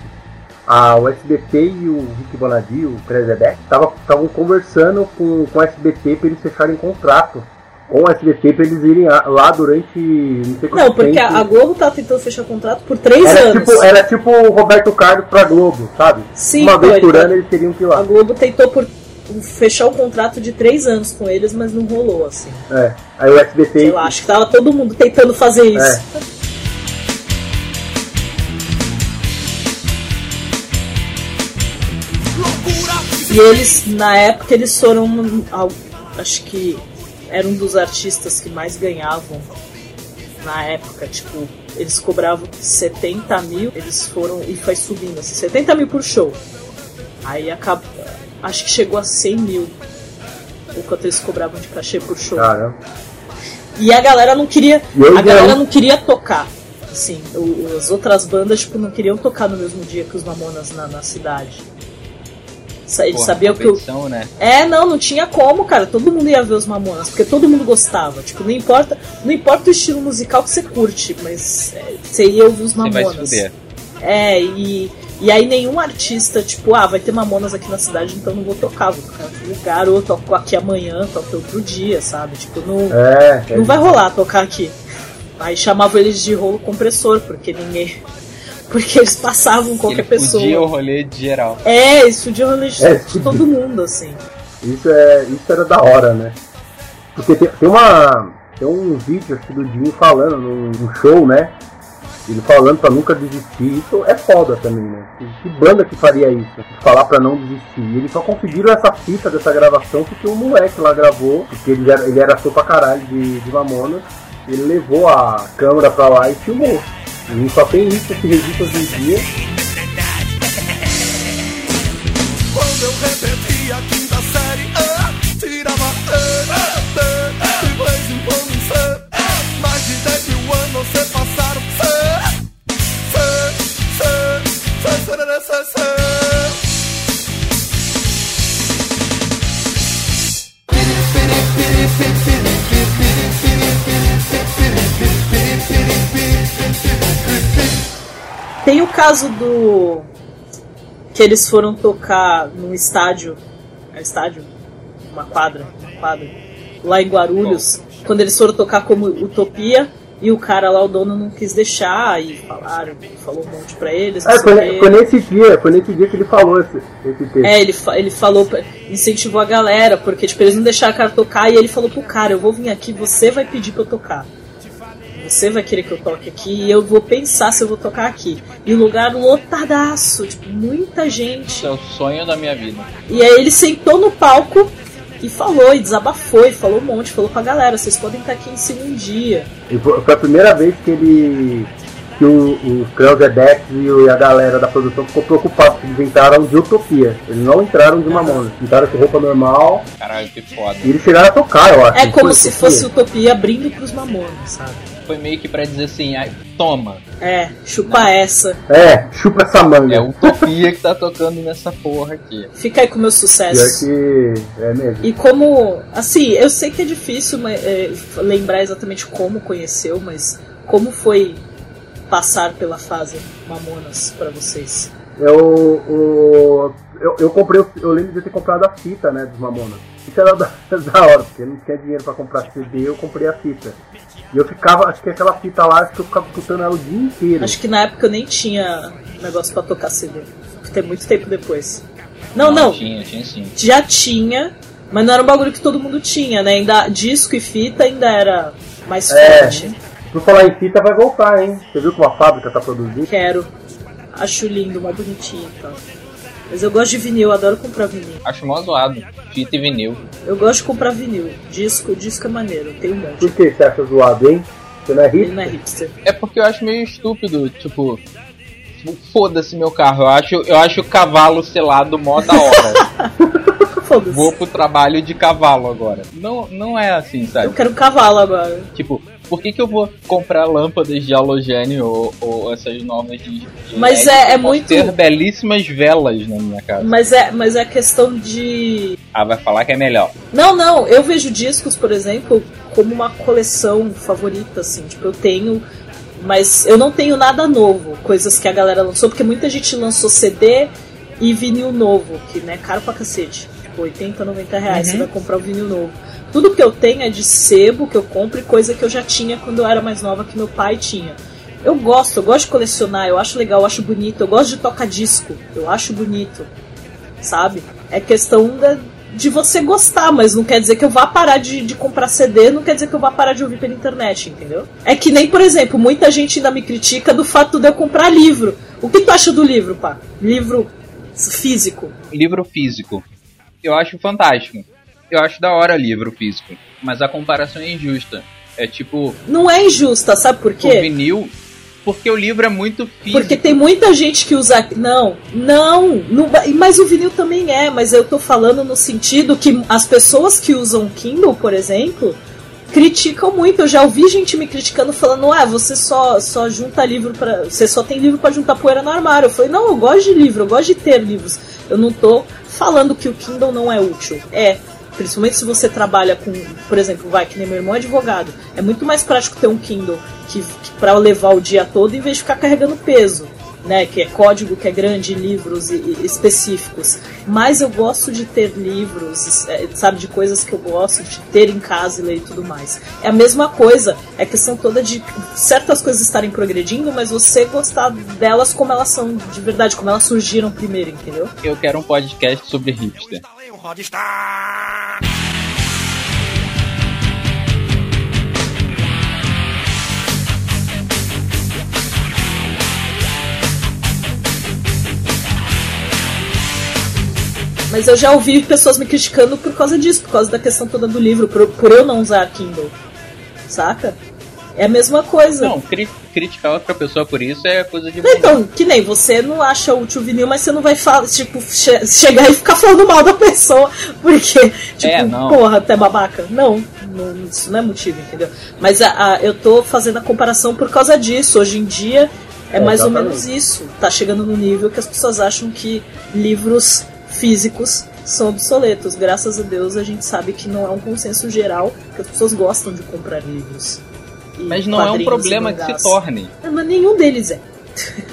a, o SBT e o Rick Bonadio, o Krezebeck, estavam conversando com, com o SBT para eles fecharem contrato com o SBT para eles irem a- lá durante não sei Não, porque tempo. a Globo tá tentando fechar contrato por três era anos. tipo, era tipo o Roberto Carlos pra Globo, sabe? Sim, Uma vez por ano eles teriam que ir A lá. Globo tentou por fechar o contrato de três anos com eles, mas não rolou, assim. É. Aí o SBT. Sei lá, acho que tava todo mundo tentando fazer isso. É. E eles, na época, eles foram. Acho que era um dos artistas que mais ganhavam na época. Tipo, eles cobravam 70 mil, eles foram. E foi subindo, assim, 70 mil por show. Aí acabou. Acho que chegou a 100 mil. O quanto eles cobravam de cachê por show. Caramba. E a galera não queria. Eu A galera não queria tocar. Assim, o- as outras bandas tipo, não queriam tocar no mesmo dia que os Mamonas na, na cidade. Eles Porra, sabiam que competição, né? É, não, não tinha como, cara. Todo mundo ia ver os Mamonas, porque todo mundo gostava. Tipo, não importa, não importa o estilo musical que você curte, mas é, você ia ouvir os Você vai se Mamonas. fuder. É, e, e aí nenhum artista, tipo, ah, vai ter Mamonas aqui na cidade, então não vou tocar. Vou tocar em outro lugar, ou toco aqui amanhã, toco outro dia, sabe? Tipo, não, É, é não vai rolar tocar aqui. Aí chamavam eles de rolo compressor, porque ninguém. Porque eles passavam qualquer Ele pessoa. fudia o rolê de geral. É, isso fudia o rolê de, É, de fudia. todo mundo, assim. Isso, é, isso era da hora, né? Porque tem, tem uma. Tem um vídeo acho do Dinho falando num show, né? Ele falando pra nunca desistir. Isso é foda também, né? Que, que banda que faria isso? Falar pra não desistir. E eles só conseguiram essa fita dessa gravação porque um moleque lá gravou, porque ele era, ele era fã pra caralho de, de Mamonas. Ele levou a câmera pra lá e filmou. E só tem isso, esse registro hoje em dia. Tem o caso do. Que eles foram tocar num estádio. É estádio? Uma quadra. Uma quadra. Lá em Guarulhos. Quando eles foram tocar como Utopia. E o cara lá, o dono, não quis deixar. E falaram, falou um monte pra eles. sei foi, quê. foi nesse dia, foi nesse dia que ele falou esse, esse texto. É, ele, ele falou, incentivou a galera, porque tipo, eles não deixaram o cara tocar, e ele falou pro cara, eu vou vir aqui, você vai pedir pra eu tocar. Você vai querer que eu toque aqui e eu vou pensar se eu vou tocar aqui. E o lugar lotadaço, tipo, muita gente. Isso é o sonho da minha vida. E aí ele sentou no palco e falou, e desabafou, e falou um monte, falou pra galera, vocês podem estar aqui em cima um dia. E foi a primeira vez que ele. que o, o Krausebeck e a galera da produção ficou preocupados, porque eles entraram de utopia. Eles não entraram de Mamonas. Entraram com roupa normal Caralho, que foda. e eles chegaram a tocar, eu acho. É como se Utopia? fosse Utopia abrindo pros mamonas, sabe? Foi meio que pra dizer assim, ai, toma. É, chupa essa. É, chupa essa manga. É Utopia que tá tocando nessa porra aqui. Fica aí com o meu Pior sucesso. que. É mesmo. E como, assim, eu sei que é difícil mas, é, lembrar exatamente como conheceu, mas como foi passar pela fase Mamonas pra vocês? Eu, o- eu, eu comprei, eu lembro de ter comprado a fita, né, dos Mamonas. Isso era da, da hora, porque eu não tinha dinheiro pra comprar CD, eu comprei a fita. E eu ficava, acho que aquela fita lá, acho que eu ficava escutando ela o dia inteiro. Acho que na época eu nem tinha negócio pra tocar CD. Tem muito tempo depois. Não, não, Tinha, tinha sim. já tinha, mas não era um bagulho que todo mundo tinha, né? Ainda disco e fita ainda era mais É. forte. Por falar em fita, vai voltar, hein? Você viu que uma fábrica tá produzindo? Quero. Acho lindo, mó bonitinho e tal. Mas eu gosto de vinil, eu adoro comprar vinil. Acho mó zoado. Fita e vinil. Eu gosto de comprar vinil. Disco, disco é maneiro, tem um monte. Por que você acha zoado, hein? Você não é Ele rico? não é hipster. É porque eu acho meio estúpido, tipo. Foda-se meu carro, eu acho, eu acho o cavalo selado mó da hora. Foda-se. Vou pro trabalho de cavalo agora. Não, não é assim, Eu sabe? quero um cavalo agora. Tipo, por que, que eu vou comprar lâmpadas de halogênio ou, ou essas novas de. de Mas LED? é- é muito- ter belíssimas velas na minha casa. Mas é, mas é questão de. Ah, vai falar que é melhor. Não, não, eu vejo discos, por exemplo, como uma coleção favorita, assim. Tipo, eu tenho Mas eu não tenho nada novo, coisas que a galera lançou, porque muita gente lançou CD e vinil novo, que né, caro pra cacete. Tipo, 80, 90 reais Uhum. você vai comprar o vinil novo. Tudo que eu tenho é de sebo que eu compro e coisa que eu já tinha quando eu era mais nova, que meu pai tinha. Eu gosto, eu gosto de colecionar, eu acho legal, eu acho bonito, eu gosto de tocar disco, eu acho bonito, sabe? É questão da- de você gostar, mas não quer dizer que eu vá parar de, de comprar CD, não quer dizer que eu vá parar de ouvir pela internet, entendeu? É que nem, por exemplo, muita gente ainda me critica do fato de eu comprar livro. O que tu acha do livro, pá? Livro físico. Livro físico. Eu acho fantástico. Eu acho da hora livro físico. Mas a comparação é injusta. É tipo, Não é injusta, sabe por o quê? vinil. Porque o livro é muito físico. Porque tem muita gente que usa. Não, não, não. Mas o vinil também é, mas eu tô falando no sentido que as pessoas que usam Kindle, por exemplo, criticam muito. Eu já ouvi gente me criticando falando: ah, você só, só junta livro para Você só tem livro pra juntar poeira no armário. Eu falei: não, eu gosto de livro, eu gosto de ter livros. Eu não tô falando que o Kindle não é útil. É. Principalmente se você trabalha com, por exemplo, vai, que nem meu irmão é advogado. É muito mais prático ter um Kindle que, que para levar o dia todo em vez de ficar carregando peso, né? Que é código que é grande, livros específicos. Mas eu gosto de ter livros, é, sabe, de coisas que eu gosto de ter em casa e ler e tudo mais. É a mesma coisa, é questão toda de certas coisas estarem progredindo, mas você gostar delas como elas são de verdade, como elas surgiram primeiro, entendeu? Eu quero um podcast sobre hipster. Mas eu já ouvi pessoas me criticando por causa disso, por causa da questão toda do livro, por, por eu não usar Kindle. Saca? É a mesma coisa. Não, cri criticar outra pessoa por isso é coisa de. Então, que nem você não acha útil o vinil, mas você não vai falar, tipo, che- chegar e ficar falando mal da pessoa, porque, tipo, É, não. porra, até babaca. Não, não, isso não é motivo, entendeu? Mas a, a- eu tô fazendo a comparação por causa disso. Hoje em dia é, É, mais ou exatamente. menos isso. Tá chegando no nível que as pessoas acham que livros físicos são obsoletos. Graças a Deus a gente sabe que não é um consenso geral que as pessoas gostam de comprar livros. E Mas não é um problema que se torne. É, Mas nenhum deles é.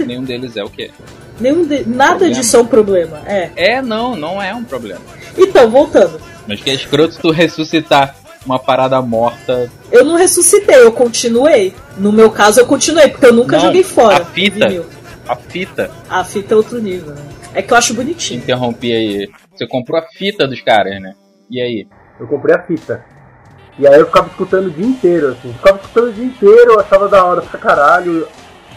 Nenhum deles é o quê? Nenhum de... Nada Problema. disso é um problema. É. É, não, não é um problema. Então, voltando. Mas que é escroto tu ressuscitar uma parada morta. Eu não ressuscitei, eu continuei. No meu caso, eu continuei, porque eu nunca Não, joguei fora. A fita. vinil. A fita. A fita é outro nível, né? É que eu acho bonitinho. interrompi aí. Você comprou a fita dos caras, né? E aí? Eu comprei a fita. E aí eu ficava escutando o dia inteiro, assim. Ficava escutando o dia inteiro, eu achava da hora pra caralho.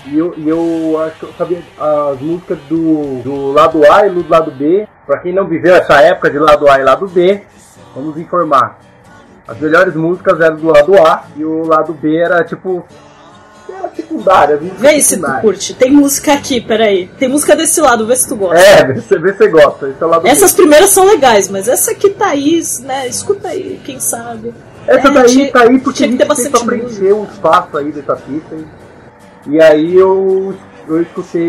E eu, e eu acho eu sabia as músicas do, do lado A e do lado B. Pra quem não viveu essa época de lado A e lado B, vamos informar. As melhores músicas eram do lado A e o lado B era tipo. Secundária, Vê aí se tu curte. Tem música aqui, peraí. Tem música desse lado, vê se tu gosta. É, vê se vê se você gosta. Esse é o lado Essas primeiras são legais, mas essa aqui tá aí, né? Escuta aí, quem sabe. Essa É, daí tá aí porque tinha a que gente pra preencher um espaço aí dessa fita. E, e aí eu, eu escutei.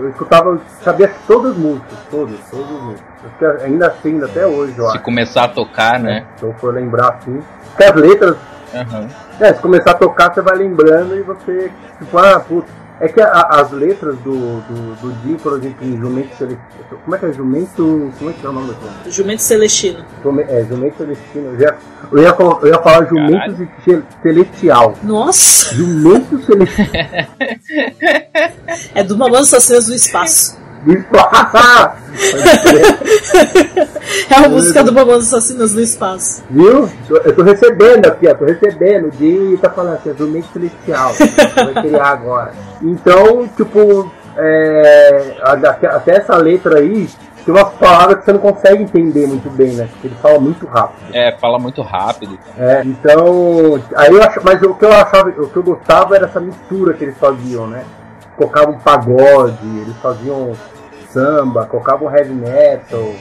Eu escutava, sabia todas as músicas, todas, todas as músicas. Ainda assim, até hoje, eu Se acho. começar a tocar, né? Se eu for lembrar assim. Porque as letras, Aham. É, se começar a tocar, você vai lembrando e você, tipo, ah, putz. É que a- as letras do, do, do Jim, por exemplo, em Jumento Celestino. Como é que é? Jumento. Como é que é o nome daquilo? Jumento Celestino. É, Jumento Celestino. Eu ia, eu ia, falar- eu ia falar Jumento Ce- Celestial. Nossa! Jumento Celestial. É do Mamonas Assassinas do Espaço. Do espaço! É a música do Mamonas Assassinas do Espaço. Viu? Eu tô recebendo aqui, ó. Tô recebendo. O Jim tá falando assim, é Jumento Celestial. Vai criar agora. Então, tipo, é, até, essa letra aí, tem umas palavras que você não consegue entender muito bem, né? Porque ele fala muito rápido. É, fala muito rápido. É, então. Aí eu acho, mas o que eu achava, o que eu gostava era essa mistura que eles faziam, né? Colocavam pagode, eles faziam samba, colocavam heavy metal,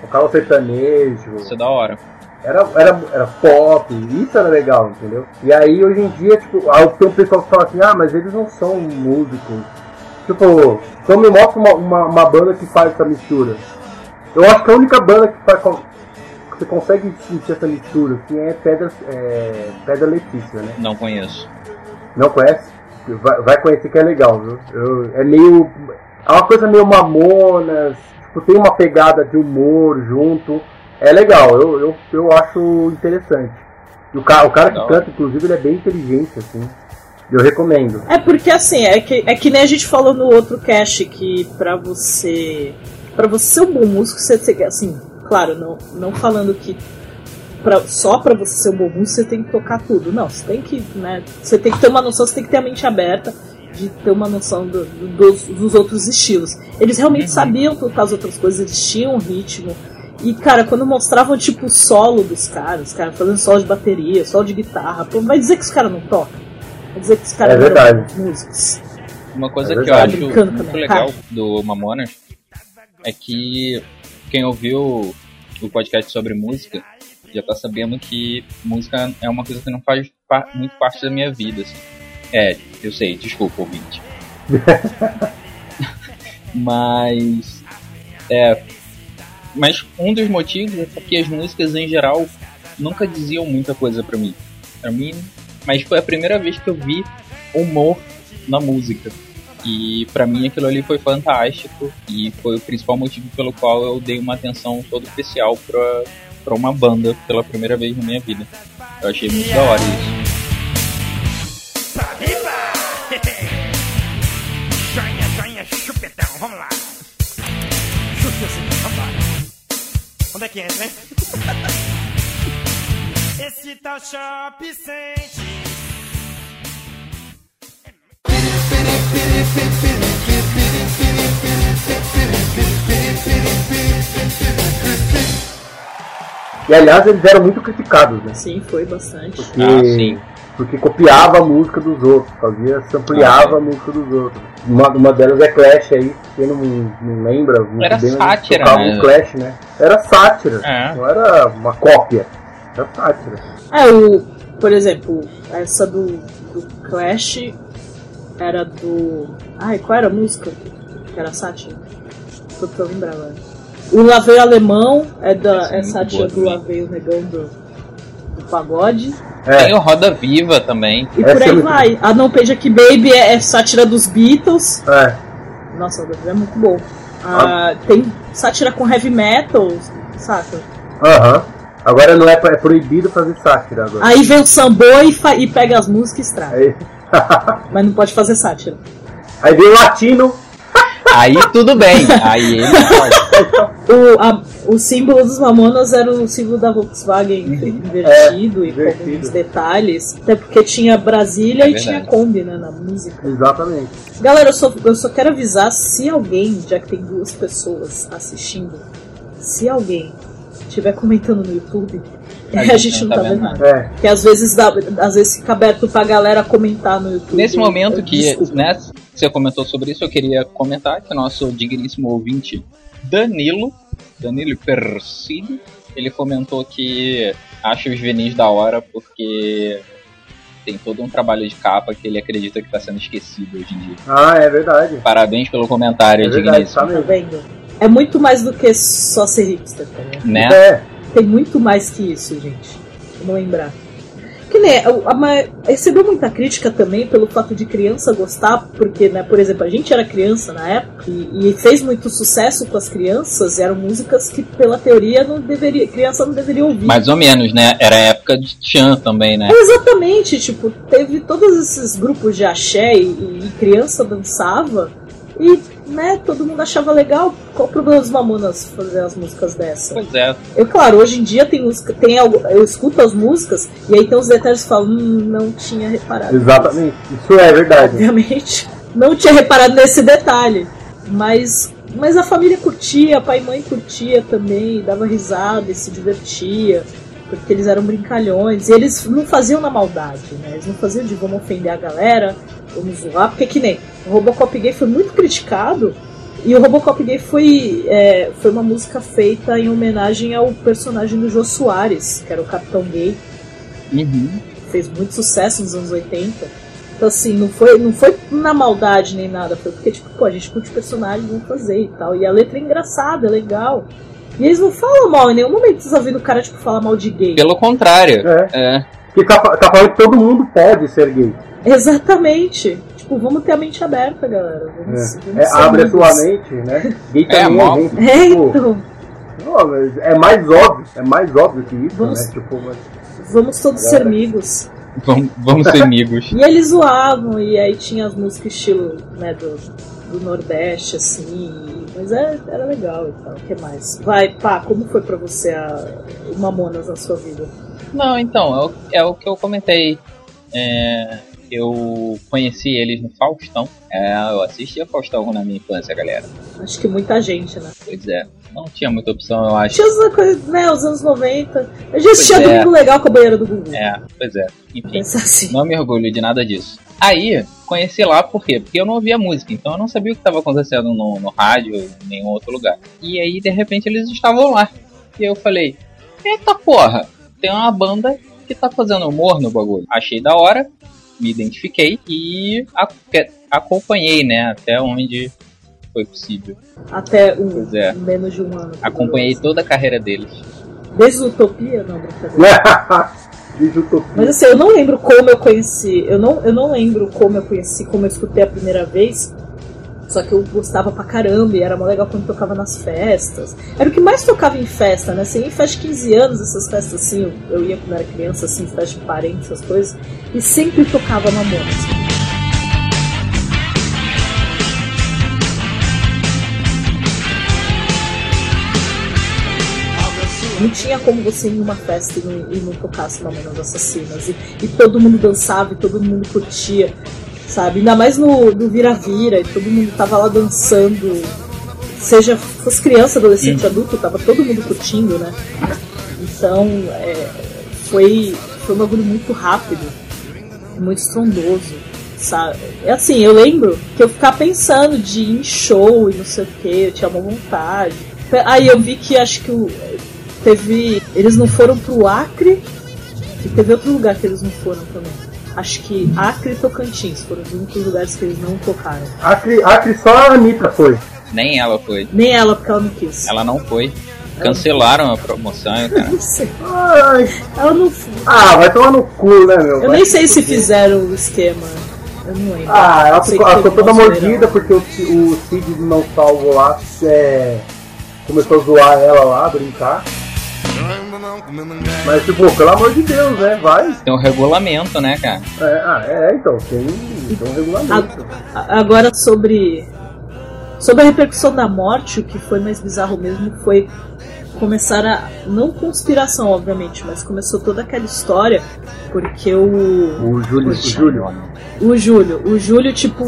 colocavam sertanejo. Isso é da hora. Era, era, era pop, isso era legal, entendeu? E aí hoje em dia, tipo, aí tem um pessoal que fala assim, ah, mas eles não são músicos. Tipo, então me mostra uma, uma, uma banda que faz essa mistura. Eu acho que a única banda que faz que você consegue sentir essa mistura assim, é Pedra, é, Pedra Letícia, né? Não conheço. Não conhece? Vai, vai conhecer que é legal, viu? Eu- é meio. É uma coisa meio mamonas, tipo, tem uma pegada de humor junto. É legal, eu, eu, eu acho interessante. E o cara, o cara que canta, inclusive, ele é bem inteligente, assim. Eu recomendo. É porque assim, é que, é que nem a gente falou no outro cast que pra você. para você ser um bom músico, você tem que. Assim, claro, não, não falando que pra, só pra você ser um bom músico você tem que tocar tudo. Não, você tem que. Né, você tem que ter uma noção, você tem que ter a mente aberta de ter uma noção do- do- dos, dos outros estilos. Eles realmente sabiam tocar as outras coisas, eles tinham um ritmo. E, cara, quando mostravam, tipo, o solo dos caras, os caras fazendo solo de bateria, solo de guitarra, pô, vai dizer que os caras não tocam? Vai dizer que os caras É não verdade. músicos? Uma coisa É que eu acho muito também, legal cara. do Mamonas é que quem ouviu o podcast sobre música já tá sabendo que música é uma coisa que não faz muito parte da minha vida. assim. É, eu sei, desculpa, ouvinte. mas. É. Mas um dos motivos é porque as músicas em geral nunca diziam muita coisa pra mim. Pra mim. Mas foi a primeira vez que eu vi humor na música. E pra mim aquilo ali foi fantástico e foi o principal motivo pelo qual eu dei uma atenção toda especial pra, pra uma banda pela primeira vez na minha vida. Eu achei muito da hora isso. Lá. Lá. Onde é que entra, hein? Esse tal shop sente. E aliás, eles eram muito criticados, né? Sim, foi bastante. Porque, Ah, sim. porque copiava a música dos outros, fazia, sampleava Ah, a música dos outros. Uma, uma delas é Clash aí, quem não, não lembra muito Era bem, sátira, né? um Clash, né? Era sátira, É. não era uma cópia, era sátira. É, o. Por exemplo, essa do, do Clash era do. Ai, qual era a música? Que era sátira? Tô pra lembrar agora. O Laveio Alemão é, da, Essa é é sátira do. Laveio Negão do, do Pagode. É, Tem o Roda Viva também. E Essa por é aí muito vai. A Não Page Aqui Baby é, é sátira dos Beatles. é. Nossa, o Roda Viva é muito bom. Ah, Tem sátira com heavy metal, saca? Aham. Agora não é, é proibido fazer sátira agora. Aí vem o Sambô e, e pega as músicas e estraga. Aí, Mas não pode fazer sátira. aí vem o latino, Aí tudo bem. Aí ele pode. O, a- o símbolo dos Mamonas era o símbolo da Volkswagen invertido e com. É, alguns detalhes. Até porque tinha Brasília É e tinha Kombi né, na música. exatamente. Galera, eu só, eu só quero avisar se alguém, já que tem duas pessoas assistindo, se alguém estiver comentando no YouTube, a, gente não tá vendo nada. É, Porque às vezes, dá, às vezes fica aberto pra galera comentar no YouTube. Nesse momento Eu- que desculpa. né, você comentou sobre isso, eu queria comentar que o nosso digníssimo ouvinte Danilo, Danilo Persigo, ele comentou que acha os vinis da hora porque tem todo um trabalho de capa que ele acredita que está sendo esquecido hoje em dia. ah, é verdade. Parabéns pelo comentário, É verdade, digníssimo. tá Tá vendo? É muito mais do que só ser hipster, tá ligado? Né? É, Tem muito mais que isso, gente. Vamos lembrar. Que nem, ma- recebeu muita crítica também pelo fato de criança gostar, porque, né, por exemplo, a gente era criança na época e, e fez muito sucesso com as crianças, e eram músicas que, pela teoria, não deveria, criança não deveria ouvir. Mais ou menos, né? Era a época de Tchan também, né? Exatamente, tipo, teve todos esses grupos de axé e, e criança dançava e, né, todo mundo achava legal. Qual o problema dos Mamonas fazer as músicas dessa? Pois é. Eu, claro, hoje em dia tem música, tem algo, eu escuto as músicas e aí tem os detalhes que falam, hum, não tinha reparado. exatamente. Isso é verdade. Obviamente, não tinha reparado nesse detalhe. Mas, mas a família curtia, pai e mãe curtia também, dava risada e se divertia, porque eles eram brincalhões. E eles não faziam na maldade, né? Eles não faziam de vamos ofender a galera, vamos zoar, porque que nem o Robocop Gay foi muito criticado. E o Robocop Gay foi, é, foi uma música feita em homenagem ao personagem do Jô Soares, que era o Capitão Gay Uhum. fez muito sucesso nos anos 80. Então, assim, não foi, não foi na maldade nem nada, foi porque, tipo, pô, a gente curte o personagem, vamos fazer e tal. E a letra é engraçada, é legal. E eles não falam mal, em nenhum momento vocês ouvindo o cara, tipo, falar mal de gay. Pelo contrário. É. É. Porque tá, tá falando que todo mundo pode ser gay. Exatamente. Tipo, vamos ter a mente aberta, galera. Vamos, É, vamos É, ser abre a amigos. sua mente, né? Gay É, mal. é gente. É, tipo, então. não, mas é mais óbvio, é mais óbvio que isso, Vamos- né? Tipo, mas, Vamos todos ser Galera. amigos. Vamos, vamos ser amigos. E eles zoavam, e aí tinha as músicas estilo, né, do, do Nordeste, assim. Mas era, era legal e tal. O que mais? Vai, pá, como foi pra você a, o Mamonas na sua vida? Não, então, é o, é o que eu comentei. É, eu conheci eles no Faustão. É, eu assistia Faustão na minha infância, galera. Acho que muita gente, né? Pois é, não tinha muita opção, eu acho. Tinha essa coisa, né, os anos 90. A gente Pois assistia é. Domingo Legal com a banheira do Gugu. É, pois é. Enfim, assim. não me orgulho de nada disso. Aí, conheci lá por quê? Porque eu não ouvia música, então eu não sabia o que estava acontecendo no, no rádio em nenhum outro lugar. E aí, de repente, eles estavam lá. E eu falei, eita porra, tem uma banda que tá fazendo humor no bagulho. Achei da hora, me identifiquei e acompanhei, né, até onde foi possível. Até um, é. menos de um ano. Acompanhei toda a carreira deles. Desde Utopia? Não, brincadeira. Desde Utopia. Mas assim, eu não lembro como eu conheci. Eu não, eu não lembro como eu conheci, como eu escutei a primeira vez. Só que eu gostava pra caramba e era mó legal quando tocava nas festas. Era o que mais tocava em festa, né? Assim, em festa de 15 anos, essas festas assim, eu, eu ia quando era criança, assim, festa de parentes, essas coisas, e sempre tocava Mamonas. Não tinha como você ir numa festa e não, e não tocasse Mamonas Assassinas. E, e todo mundo dançava e todo mundo curtia, sabe? Ainda mais no, no Vira-Vira, e todo mundo tava lá dançando. Seja fosse criança, adolescente, adulto, tava todo mundo curtindo, né? Então, é, foi, foi um bagulho muito rápido, muito estrondoso, sabe? É assim, eu lembro que eu ficava pensando de ir em show e não sei o que, eu tinha uma vontade. Aí eu vi que acho que o, teve. Eles não foram pro Acre e teve outro lugar que eles não foram também. Acho que Acre e Tocantins foram os únicos lugares que eles não tocaram. Acre, Acre só a Anitta foi. Nem ela foi. Nem ela, porque ela não quis. Ela não foi. Cancelaram a promoção, cara. Não sei. Ai, Ela não. ah, vai tomar no cu, né, meu? Eu Vai nem se sei se fizeram o esquema. Eu não lembro. Ah, ela ficou, ela ficou toda mordida porque o, o Cid não salvo lá é, começou a zoar ela lá, brincar. Mas tipo, pelo amor de Deus, né? Vai. Tem um regulamento, né, cara? É, ah, é, então, tem, tem um regulamento. Agora sobre sobre a repercussão da morte, o que foi mais bizarro mesmo foi começar a não conspiração, obviamente, mas começou toda aquela história porque o O Júlio, o Júlio. o Júlio, o Júlio tipo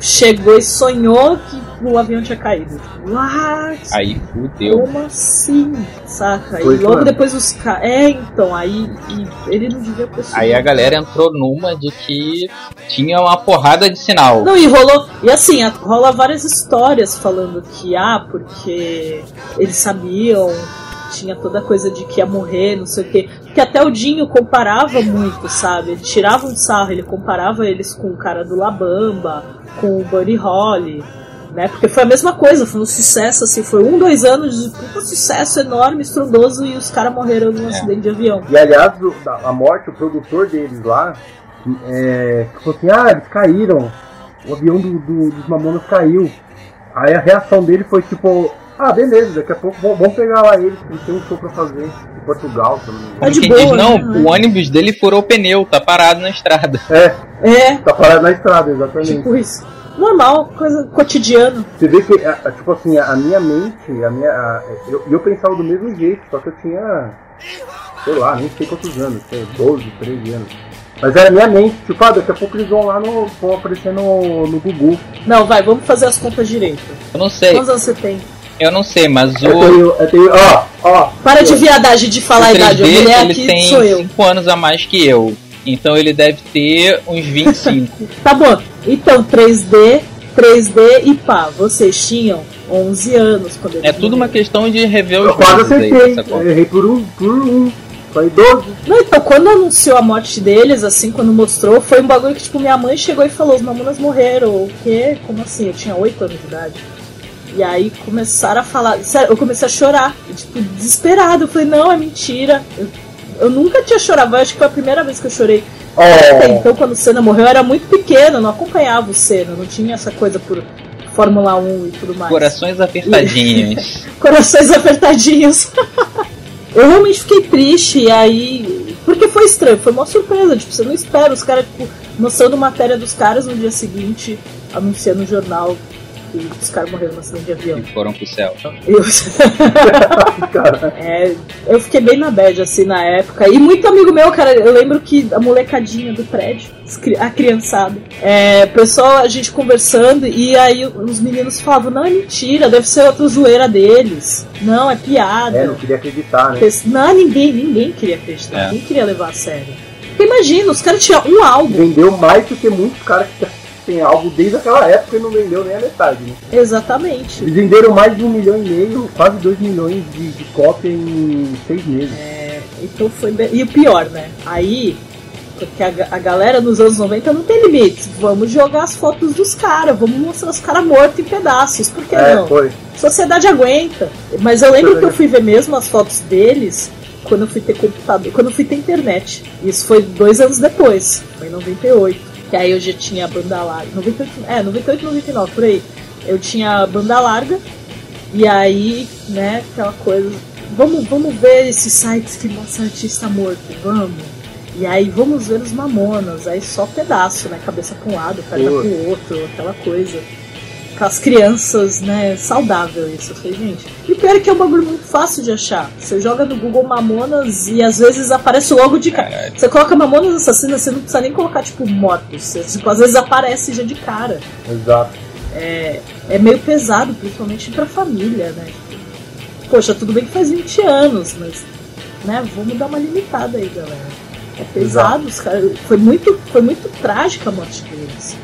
chegou e sonhou que o avião tinha caído. Ah, Aí fudeu. como assim? Saca? Foi e logo mesmo. depois os caras. É, então, aí e ele não devia ter Aí a galera entrou numa de que tinha uma porrada de sinal. Não, e rolou. E assim, rola várias histórias falando que, ah, porque eles sabiam, tinha toda coisa de que ia morrer, não sei o quê. Porque até o Dinho comparava muito, sabe? Ele tirava um sarro, ele comparava eles com o cara do Labamba, com o Buddy Holly. Né? Porque foi a mesma coisa, foi um sucesso, assim, foi um, dois anos de puta sucesso enorme, estrondoso, e os caras morreram num acidente de avião. E aliás, a morte, o produtor deles lá, é, falou assim, ah, eles caíram. O avião do, do- dos mamonas caiu. Aí a reação dele foi tipo, ah, beleza, daqui a pouco vamos, pegar lá eles, que eles têm um show pra fazer em Portugal, me engano. Como quem diz, não, o ônibus dele furou o pneu, tá parado na estrada. É. É. Tá parado na estrada, exatamente. Tipo isso. Normal, coisa cotidiana. Você vê que, a- a- tipo assim, a minha mente, a minha, a- eu, eu pensava do mesmo jeito, só que eu tinha, sei lá, nem sei quantos anos, sei, 12, 13 anos. Mas era a minha mente, tipo, ah, daqui a pouco eles vão lá no. vão aparecer no, no Gugu. Não, vai, vamos fazer as contas direito. Eu não sei. Quantos anos você tem? Eu não sei, mas o. Eu tenho, eu tenho, ó, ó. Para de viadagem de falar a idade. A 3D, mulher ele aqui tem sou eu. 5 anos a mais que eu. Então ele deve ter uns 25. Tá bom. Então, 3D, 3D e pá, vocês tinham 11 anos quando eles é tudo uma questão de rever Eu os quase vídeos aí, acertei, eu errei por um, por um. Foi 12. Não, então, quando anunciou a morte deles, assim, quando mostrou, foi um bagulho que, tipo, minha mãe chegou e falou, os mamonas morreram, o quê? Como assim? Eu tinha 8 anos de idade. E aí começaram a falar, sério, eu comecei a chorar, tipo, desesperado. Eu falei, não, é mentira. Eu- eu nunca tinha chorado, eu acho que foi a primeira vez que eu chorei. Oh. Até então, quando o Senna morreu, eu era muito pequena, eu não acompanhava o Senna, não tinha essa coisa por Fórmula 1 e tudo mais. Corações apertadinhos. Corações apertadinhos. eu realmente fiquei triste, e aí. Porque foi estranho, foi uma surpresa. Tipo, você não espera os caras, tipo, mostrando matéria dos caras no dia seguinte, anunciando no jornal que os caras morreram no acidente de avião. E foram pro céu. Eu... é, eu fiquei bem na bad, assim, na época. E muito amigo meu, cara, eu lembro que a molecadinha do prédio, a criançada, é, pessoal, a gente conversando, e aí os meninos falavam, não, é mentira, deve ser outra zoeira deles. Não, é piada. É, não queria acreditar, né? Não, ninguém, ninguém queria acreditar, é. ninguém queria levar a sério. Porque imagina, os caras tinham um álbum. Vendeu mais do que muitos caras que tem álbum desde aquela época e não vendeu nem a metade, né? Exatamente. Eles venderam mais de um milhão e meio, quase dois milhões de, de cópia em seis meses. É, então foi bem... E o pior, né? Aí, porque a, a galera nos anos 90 não tem limites. Vamos jogar as fotos dos caras, vamos mostrar os caras mortos em pedaços. Por que é, não? Foi. Sociedade aguenta. Mas eu lembro que eu fui ver mesmo as fotos deles quando eu fui ter computador, quando eu fui ter internet. Isso foi dois anos depois, foi em 98. Que aí eu já tinha banda larga. 98, é, 98, 99, por aí. Eu tinha banda larga. E aí, né, aquela coisa. Vamos, vamos ver esses sites que mostram artista morto, vamos. E aí vamos ver os mamonas, aí só pedaço, né? Cabeça pra um lado, perna pro outro, aquela coisa as crianças, né? Saudável isso. Eu falei, gente. E pior é que é um bagulho muito fácil de achar. Você joga no Google Mamonas e às vezes aparece logo de cara. Você coloca Mamonas Assassinas, você não precisa nem colocar, tipo, mortos. Você, tipo, às vezes aparece já de cara. Exato. É, é meio pesado, principalmente pra família, né? Poxa, tudo bem que faz 20 anos, mas. Né, vamos dar uma limitada aí, galera. É pesado, os caras. Foi muito, foi muito trágica a morte deles.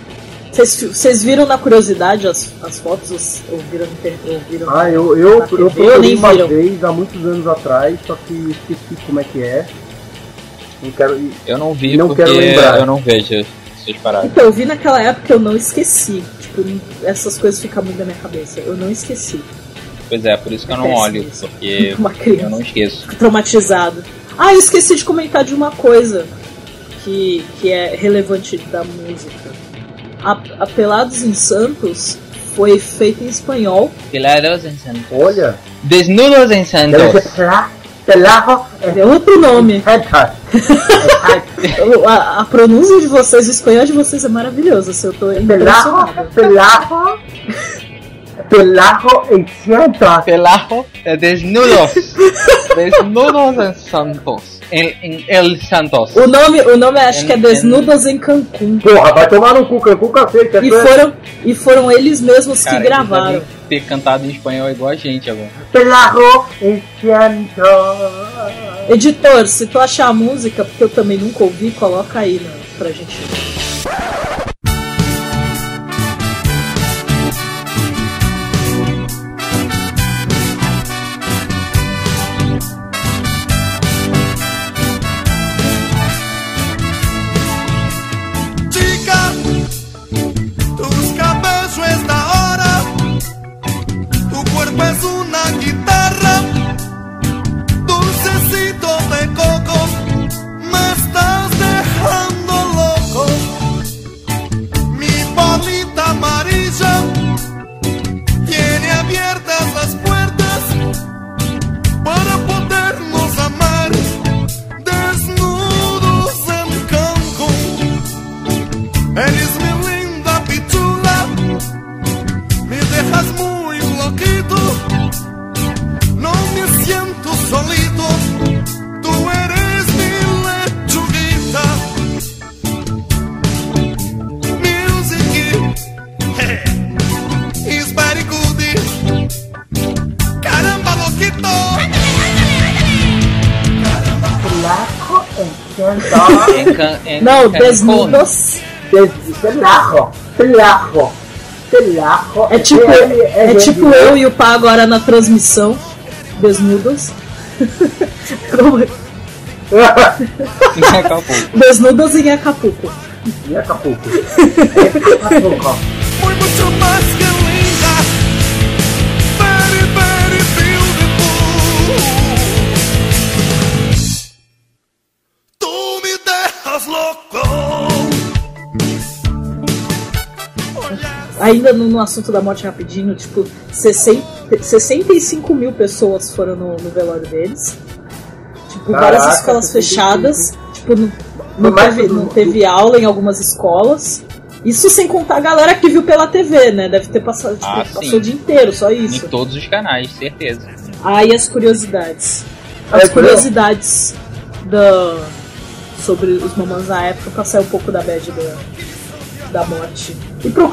Vocês viram na curiosidade as, as fotos ou viram, ou viram Ah, eu, eu, eu procurei uma viram? vez há muitos anos atrás, só que esqueci como é que é. Não quero, eu não vi não porque quero lembrar. eu não vejo essas paradas. Então, eu vi naquela época eu não esqueci. Tipo, essas coisas ficam muito na minha cabeça. Eu não esqueci. Pois é, por isso que eu não olho, isso. porque uma criança. eu não esqueço. Fico traumatizado. Ah, eu esqueci de comentar de uma coisa que, que é relevante da música a, a Pelados em Santos foi feita em espanhol. Pelados em Santos. Olha. Desnudos em Santos. Pelajo é outro nome. a, a, pronúncia de vocês, o espanhol de vocês é maravilhoso. Se eu tô impressionado. Pelajo. Pelajo em Santos. Pelajo é desnudos. desnudos em Santos. Em, em, El Santos. O nome, o nome acho en, que é Desnudos en... em Cancún. Porra, vai tomar no cu, Cancún cacete. E foram, e foram eles mesmos Cara, que gravaram. ter cantado em espanhol igual a gente agora. Editor, se tu achar a música, porque eu também nunca ouvi, coloca aí né, pra gente. Não, desnudos. Pelajo. Pelajo. Pelajo. É tipo, é, é tipo eu e o Pá agora na transmissão. Desnudos. em Acapulco. Desnudos em Acapulco. Em Acapulco. Acapulco. Foi muito mais que ainda no, no assunto da morte rapidinho, tipo, 60, 65 mil pessoas foram no, no velório deles. Tipo, várias Caraca, escolas 65. fechadas. Tipo, não, não teve, não teve aula em algumas escolas. Isso sem contar a galera que viu pela TV, né? Deve ter passado, tipo, Ah, passou o dia inteiro, só isso. Em todos os canais, certeza. Aí as curiosidades. É, As entendeu? curiosidades da, sobre os mamães na época pra sair um pouco da bad da, da morte. E pro,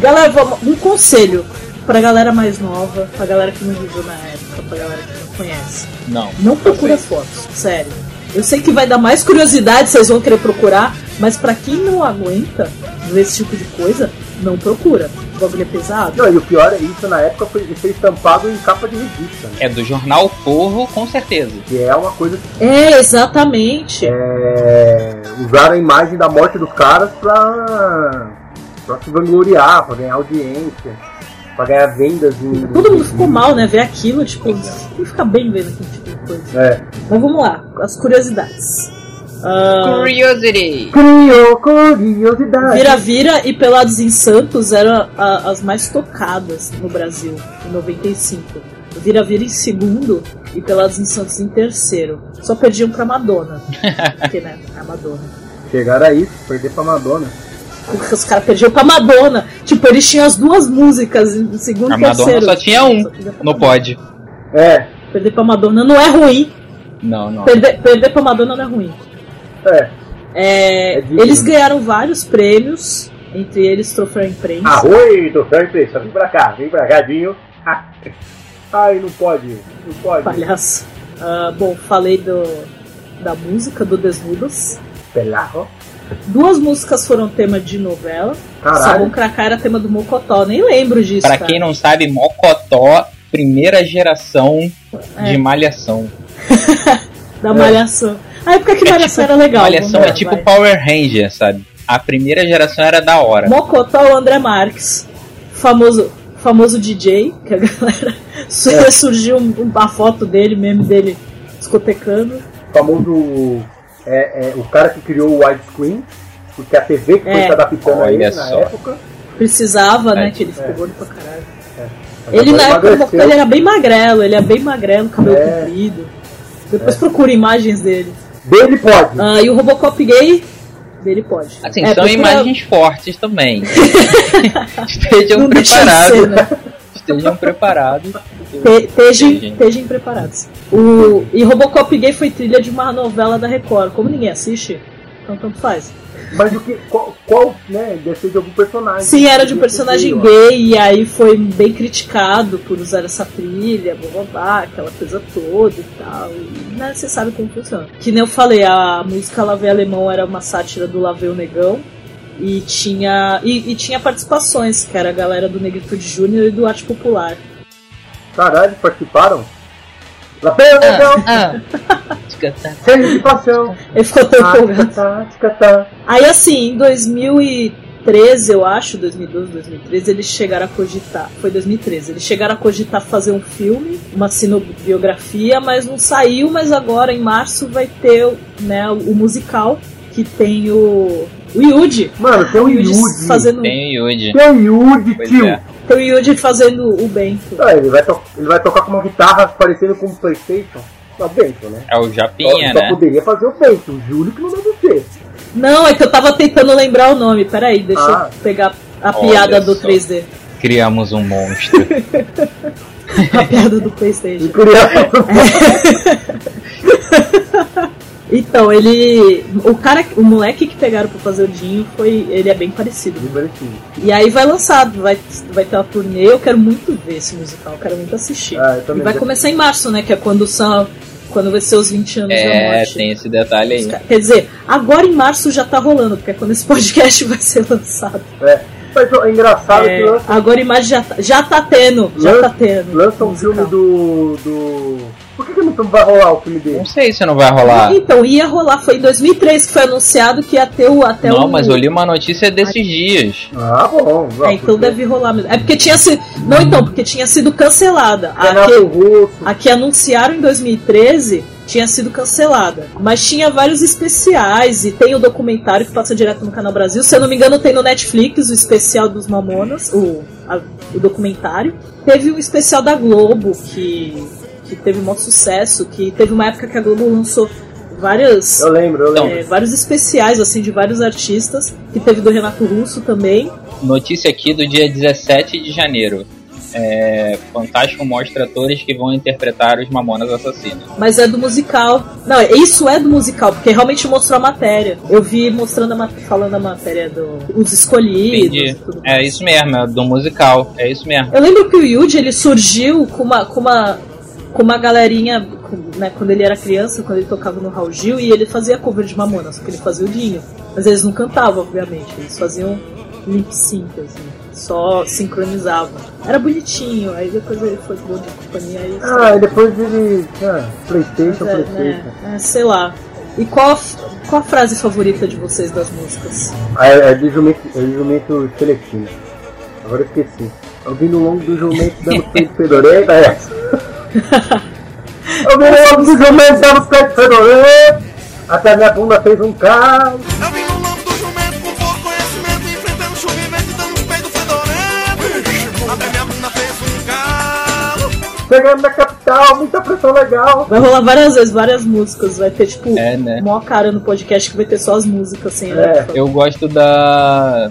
galera, vamos- um conselho pra galera mais nova, pra galera que não viveu na época, pra galera que não conhece. Não. Não procura fotos, sério. Eu sei que vai dar mais curiosidade, vocês vão querer procurar, mas pra quem não aguenta ver esse tipo de coisa, não procura. O bagulho é pesado. Não, e o pior é isso, na época foi, foi estampado em capa de revista, né? É do jornal Forro, com certeza. Que é uma coisa que É, exatamente. é, usaram a imagem da morte dos caras pra, pra se vangloriar, pra ganhar audiência, pra ganhar vendas em. Todo mundo ficou mal, né? Ver aquilo, tipo, não fica bem vendo aquele tipo de coisa. É. Mas vamos lá, as curiosidades. Ah, Curiosity! Curiosidade. Vira-vira e Pelados em Santos eram a- as mais tocadas no Brasil, em 95. Vira-vira em segundo e Pelados em Santos em terceiro. Só perdiam pra Madonna. Porque, né? A Madonna. Chegaram a isso, perder pra Madonna. Os caras perdiam pra Madonna. Tipo, eles tinham as duas músicas em segundo A e Madonna terceiro. só tinha um perdia pra no Madonna. pod. É, Perder pra Madonna não é ruim. Não, não. Perder, perder pra Madonna não é ruim. é. É, É eles ganharam vários prêmios, entre eles troféu imprensa. Arroi, troféu imprensa, vem pra cá, vem pra cá, Dinho. Ai, não pode, não pode. Palhaço. Ah, bom, falei do, da música do Desnudos. Pelarro. Duas músicas foram tema de novela. Caralho. Sabão Cracá era tema do Mocotó. Nem lembro disso. Pra cara. quem não sabe, Mocotó, primeira geração É. de Malhação. Da Malhação. A época que Malhação era legal. Malhação é tipo vai. Power Ranger, sabe? A primeira geração era da hora. Mocotó é o André Marques. Famoso, famoso DJ, que a galera É. surgiu um- uma foto dele, meme dele discotecando. O famoso. É, é, o cara que criou o widescreen, porque a TV que foi É. se adaptando a ele na só. época. Precisava, né? É, Que ele ficou é. gordo pra caralho. Mas Ele na época ele era bem magrelo, ele é bem magrelo, cabelo É. comprido. Depois procura imagens dele. Dele pode. Ah, e o Robocop gay, dele pode. Assim, É, são procura- imagens fortes também. Estejam Não deixa de preparados. ser, né? Estejam preparados. Tejem preparados. O, e Robocop gay foi trilha de uma novela da Record. Como ninguém assiste, então tanto faz. Mas o que. Qual, qual, né? Deve ser de algum personagem. Sim, era de um personagem ó. gay, e aí foi bem criticado por usar essa trilha, blá, aquela coisa toda e tal. E, né, você sabe como funciona. Que nem eu falei, a música Lavei Alemão era uma sátira do Lavei o Negão. E tinha, e, e tinha participações, que era a galera do Negritude Júnior e do Arte Popular. Caralho, participaram? Pelo negão, Ah, cheio de paixão. Ele ficou tão Ah, empolgado. tá, tá. Aí assim, em 2013, eu acho, 2012, 2013, eles chegaram a cogitar. Foi 2013. Eles chegaram a cogitar fazer um filme, uma sinobiografia, mas não saiu. Mas agora, em março, vai ter né, o musical que tem o. O Yuji. Mano, tem o Yuji Yuji. fazendo. tem o Yuji. Tem o Yuji, Pois tio. é. Tem o Yuji fazendo o Bento. Ah, ele, vai to- ele vai tocar com uma guitarra parecendo com um Playstation. Não, Bento, né? É o Só, Japinha, só né? poderia fazer o Bento, o Júlio que não deve ser. Não, é que eu tava tentando lembrar o nome. Peraí, deixa Ah. eu pegar a Olha piada do só. 3D. Criamos um monstro. A piada do Playstation. E queria- Então, ele. O cara, o moleque que pegaram pra fazer o Dinho foi. Ele é bem parecido. E aí vai lançar, vai, vai ter uma turnê, eu quero muito ver esse musical, eu quero muito assistir. Ah, eu e vai quero. começar em março, né? Que é quando são. Quando vai ser os 20 anos da É, morte. tem esse detalhe aí. Quer dizer, agora em março já tá rolando, porque é quando esse podcast vai ser lançado. É. Mas é engraçado É, que lança, agora em março já tá, já tá tendo, já tá tendo. lança um filme do, do. Por que, que não vai rolar o filme dele? Não sei se não vai rolar. Então, ia rolar, foi em 2003 que foi anunciado que ia ter o até não, o. mas eu li uma notícia desses dias. Ah, bom. É, então deve rolar mesmo. É porque tinha sido. Não, então, porque tinha sido cancelada. A Renato que, Russo. a que anunciaram em 2013 tinha sido cancelada. Mas tinha vários especiais e tem o documentário que passa direto no Canal Brasil. Se eu não me engano, tem no Netflix o especial dos Mamonas, o, a- o documentário. Teve o especial da Globo que, que teve um maior sucesso, que teve uma época que a Globo lançou várias Eu lembro, eu lembro. é, vários especiais assim de vários artistas, que teve do Renato Russo também. Notícia aqui do dia 17 de janeiro. É, Fantástico mostra atores que vão interpretar os Mamonas Assassinos. Mas é do musical. Não, isso é do musical, porque realmente mostrou a matéria. Eu vi mostrando a ma- falando a matéria do os escolhidos. E. É isso mesmo, é do musical. É isso mesmo. Eu lembro que o Yuji ele surgiu com uma com uma com uma galerinha, né, quando ele era criança, quando ele tocava no Raul Gil, e ele fazia cover de Mamonas, porque ele fazia o Dinho. Mas eles não cantavam, obviamente, eles faziam lip sync, assim, só sincronizavam. Era bonitinho, aí depois ele foi pro de companhia e Ah, e depois ele. Ah, Playstation, é, Playstation. né, é, sei lá. E qual, qual a frase favorita de vocês das músicas? Ah, é, é de jumento, é de jumento seletivo. Agora eu esqueci. Eu vi no longo do jumento dando peito fedorenta, é essa. Eu vi no longo do jumento dando peito fedorenta. Até minha bunda fez um carro. Eu vim no lombo do jumento com pouco conhecimento, enfrentando chuva e dando um peido fedorento. Até minha bunda fez um galo. Chegando na capital, muita pressão legal. Vai rolar várias vezes, várias músicas. Vai ter, tipo, É, né? mó cara no podcast que vai ter só as músicas sem É. Eu gosto da.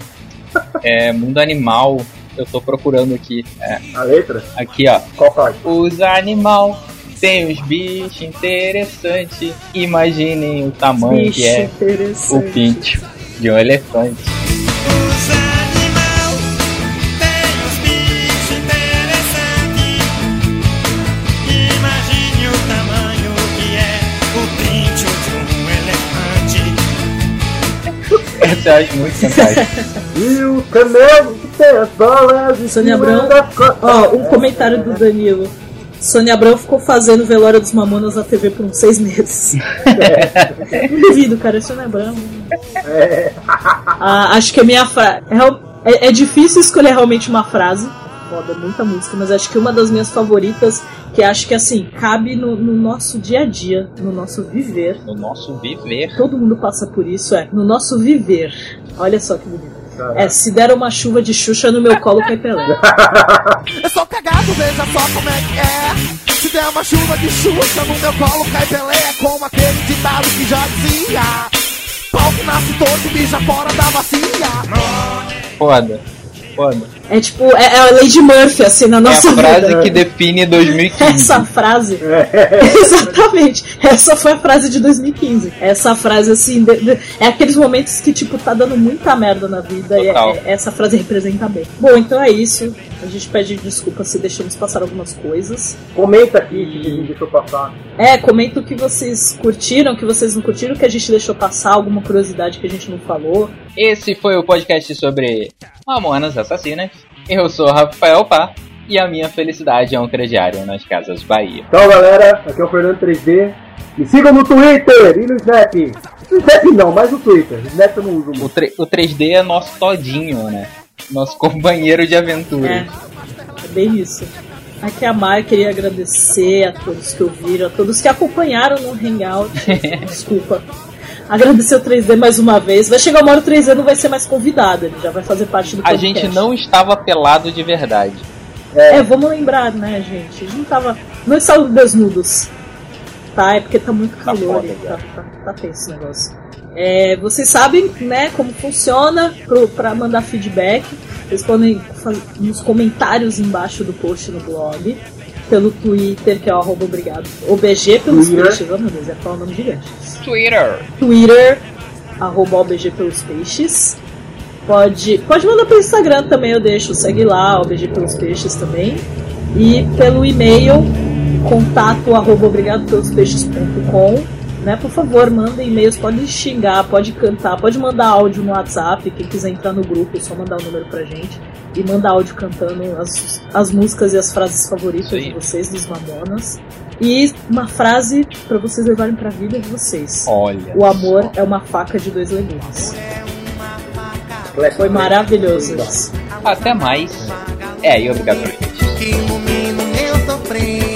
É, Mundo Animal. Eu tô procurando aqui. É, A letra? aqui, ó. Qual parte? Os animal tem os bichos interessantes. Imaginem o tamanho Bicho que é o interessante. pinto de um elefante. Os animal tem os bichos interessantes. Imagine o tamanho que é o pinto de um elefante. Essa eu acho muito fantástica. E o camelo que tem as bolas em Sônia Abrão. Ó, um comentário do Danilo. Sônia Abrão ficou fazendo velório dos Mamonas na TV por uns seis meses. Não duvido, cara, é Sônia Abrão. É. Ah, acho que a minha frase. É, é difícil escolher realmente uma frase. Foda, muita música, mas acho que uma das minhas favoritas, que acho que assim, cabe no, no nosso dia a dia, no nosso viver. No nosso viver. Todo mundo passa por isso, é. No nosso viver. Olha só que bonito. É, se der uma chuva de Xuxa no meu colo, cai Pelé. Eu sou cagado, veja só como é que é. Se der uma chuva de Xuxa no meu colo, cai Pelé. É como aquele ditado que já dizia: Pau que nasce torto, bija fora da bacia. Foda. Foda. É tipo, é, é a Lady Murphy, assim, na É a nossa frase vida. que define 2015. Essa frase. Exatamente. Essa foi a frase de 2015. Essa frase, assim, de- de- é aqueles momentos que, tipo, tá dando muita merda na vida e Total. é- é- essa frase representa bem. Bom, então é isso. A gente pede desculpa se deixamos passar algumas coisas. Comenta aqui se a gente deixou passar. É, comenta o que vocês curtiram, o que vocês não curtiram, o que a gente deixou passar, alguma curiosidade que a gente não falou. Esse foi o podcast sobre Mamonas Assassinas. Eu sou Rafael Pá e a minha felicidade é um crediário nas Casas Bahia. Então, galera, aqui é o Fernando 3D. Me sigam no Twitter e no Snap. No Snap não, mas no Twitter. No Snap eu não uso O, muito. tre- o 3D é nosso todinho, né? Nosso companheiro de aventura. É, é bem isso. Aqui a Mar queria agradecer a todos que ouviram, a todos que acompanharam no Hangout. Desculpa. Agradecer o 3D mais uma vez. Vai chegar uma hora o 3D não vai ser mais convidado, ele já vai fazer parte do A podcast. gente não estava pelado de verdade. É, vamos lembrar, né, gente? A gente não tava. Não estávamos desnudos. Tá? É porque tá muito calor foda, e tá, tá, tá esse negócio. É, vocês sabem, né, como funciona pro, pra mandar feedback. Vocês podem fazer nos comentários embaixo do post no blog. Pelo Twitter, que é o arroba obrigado. OBG pelos Twitter. peixes. Oh meu Deus, é falar um nome gigante. Twitter. Twitter, arroba OBG pelos peixes. Pode, pode mandar pelo Instagram também, eu deixo. Segue lá, OBG pelos peixes também. E pelo e-mail, contato arroba obrigado pelos peixes.com né? Por favor, mandem e-mails, pode xingar, pode cantar, pode mandar áudio no WhatsApp, quem quiser entrar no grupo, é só mandar o um número pra gente. E mandar áudio cantando as, as músicas e as frases favoritas Sim. de vocês, dos Mamonas. E uma frase para vocês levarem pra vida de vocês. Olha. O amor só. é uma faca de dois legumes. Foi maravilhoso isso. Até mais. É, e obrigado por Que.